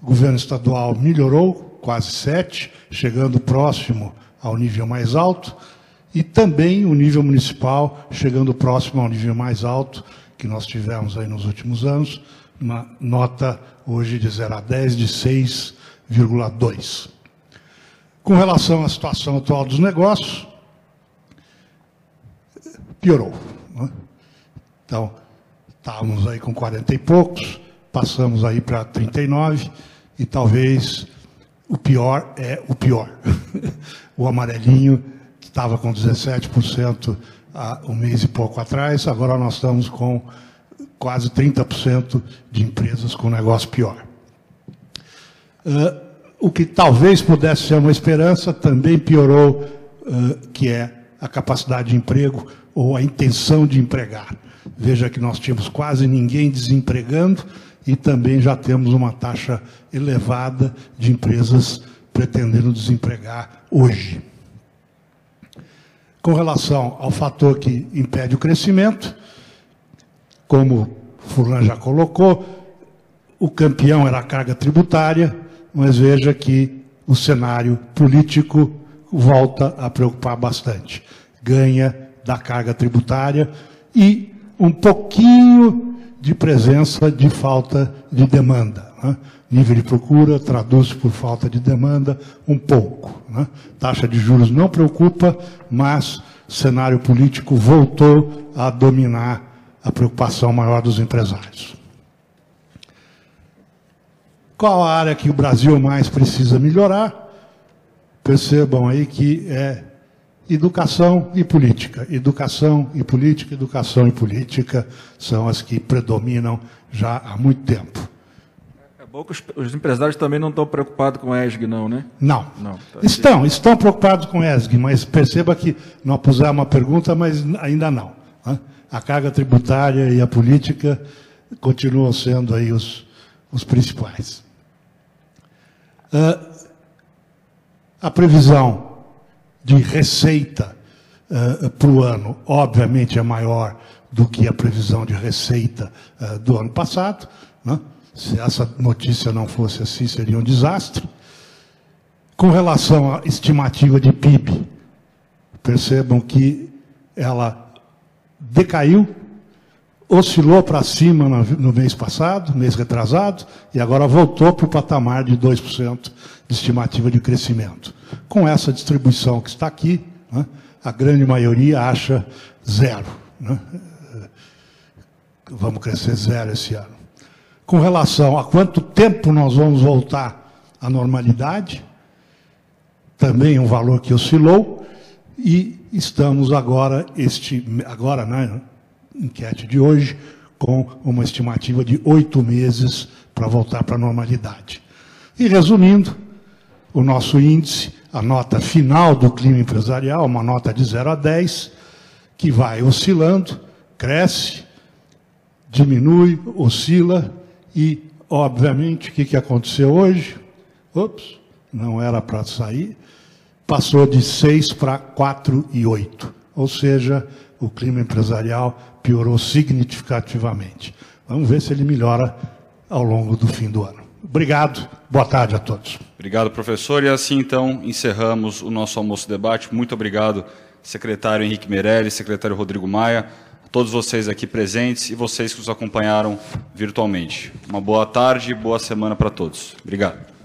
governo estadual melhorou, quase 7, chegando próximo ao nível mais alto. E também o nível municipal, chegando próximo ao nível mais alto que nós tivemos aí nos últimos anos, uma nota hoje de 0 a 10 de 6,2. Com relação à situação atual dos negócios, piorou. Né? Então, estávamos aí com 40 e poucos, passamos aí para 39, e talvez o pior é o pior. o amarelinho estava com 17% há um mês e pouco atrás, agora nós estamos com quase 30% de empresas com negócio pior. Uh, o que talvez pudesse ser uma esperança também piorou, uh, que é a capacidade de emprego ou a intenção de empregar. Veja que nós tínhamos quase ninguém desempregando e também já temos uma taxa elevada de empresas pretendendo desempregar hoje. Com relação ao fator que impede o crescimento, como Furlan já colocou, o campeão era a carga tributária, mas veja que o cenário político volta a preocupar bastante. Ganha da carga tributária e um pouquinho de presença de falta de demanda. Né? Nível de procura traduz por falta de demanda um pouco. Né? Taxa de juros não preocupa, mas cenário político voltou a dominar a preocupação maior dos empresários. Qual a área que o Brasil mais precisa melhorar? Percebam aí que é educação e política. Educação e política, educação e política são as que predominam já há muito tempo. É bom que os, os empresários também não estão preocupados com a ESG, não, né? Não. não tá estão, estão preocupados com a ESG, mas perceba que nós pusemos uma pergunta, mas ainda não. Né? a carga tributária e a política continuam sendo aí os, os principais. Uh, a previsão de receita uh, para o ano, obviamente, é maior do que a previsão de receita uh, do ano passado. Né? Se essa notícia não fosse assim, seria um desastre. Com relação à estimativa de PIB, percebam que ela decaiu, oscilou para cima no, mês passado, mês retrasado, e agora voltou para o patamar de 2% de estimativa de crescimento. Com essa distribuição que está aqui, né, a grande maioria acha zero. Né? Vamos crescer zero esse ano. Com relação a quanto tempo nós vamos voltar à normalidade, também um valor que oscilou, e estamos agora, este, agora né, enquete de hoje, com uma estimativa de oito meses para voltar para a normalidade. E resumindo, o nosso índice, a nota final do clima empresarial, uma nota de 0 a 10, que vai oscilando, cresce, diminui, oscila e, obviamente, o que, que aconteceu hoje? Ops, não era para sair passou de 6 para 4,8. Ou seja, o clima empresarial piorou significativamente. Vamos ver se ele melhora ao longo do fim do ano. Obrigado, boa tarde a todos. Obrigado, professor. E assim, então, encerramos o nosso almoço-debate. Muito obrigado, secretário Henrique Meirelles, secretário Rodrigo Maia, a todos vocês aqui presentes e vocês que nos acompanharam virtualmente. Uma boa tarde e boa semana para todos. Obrigado.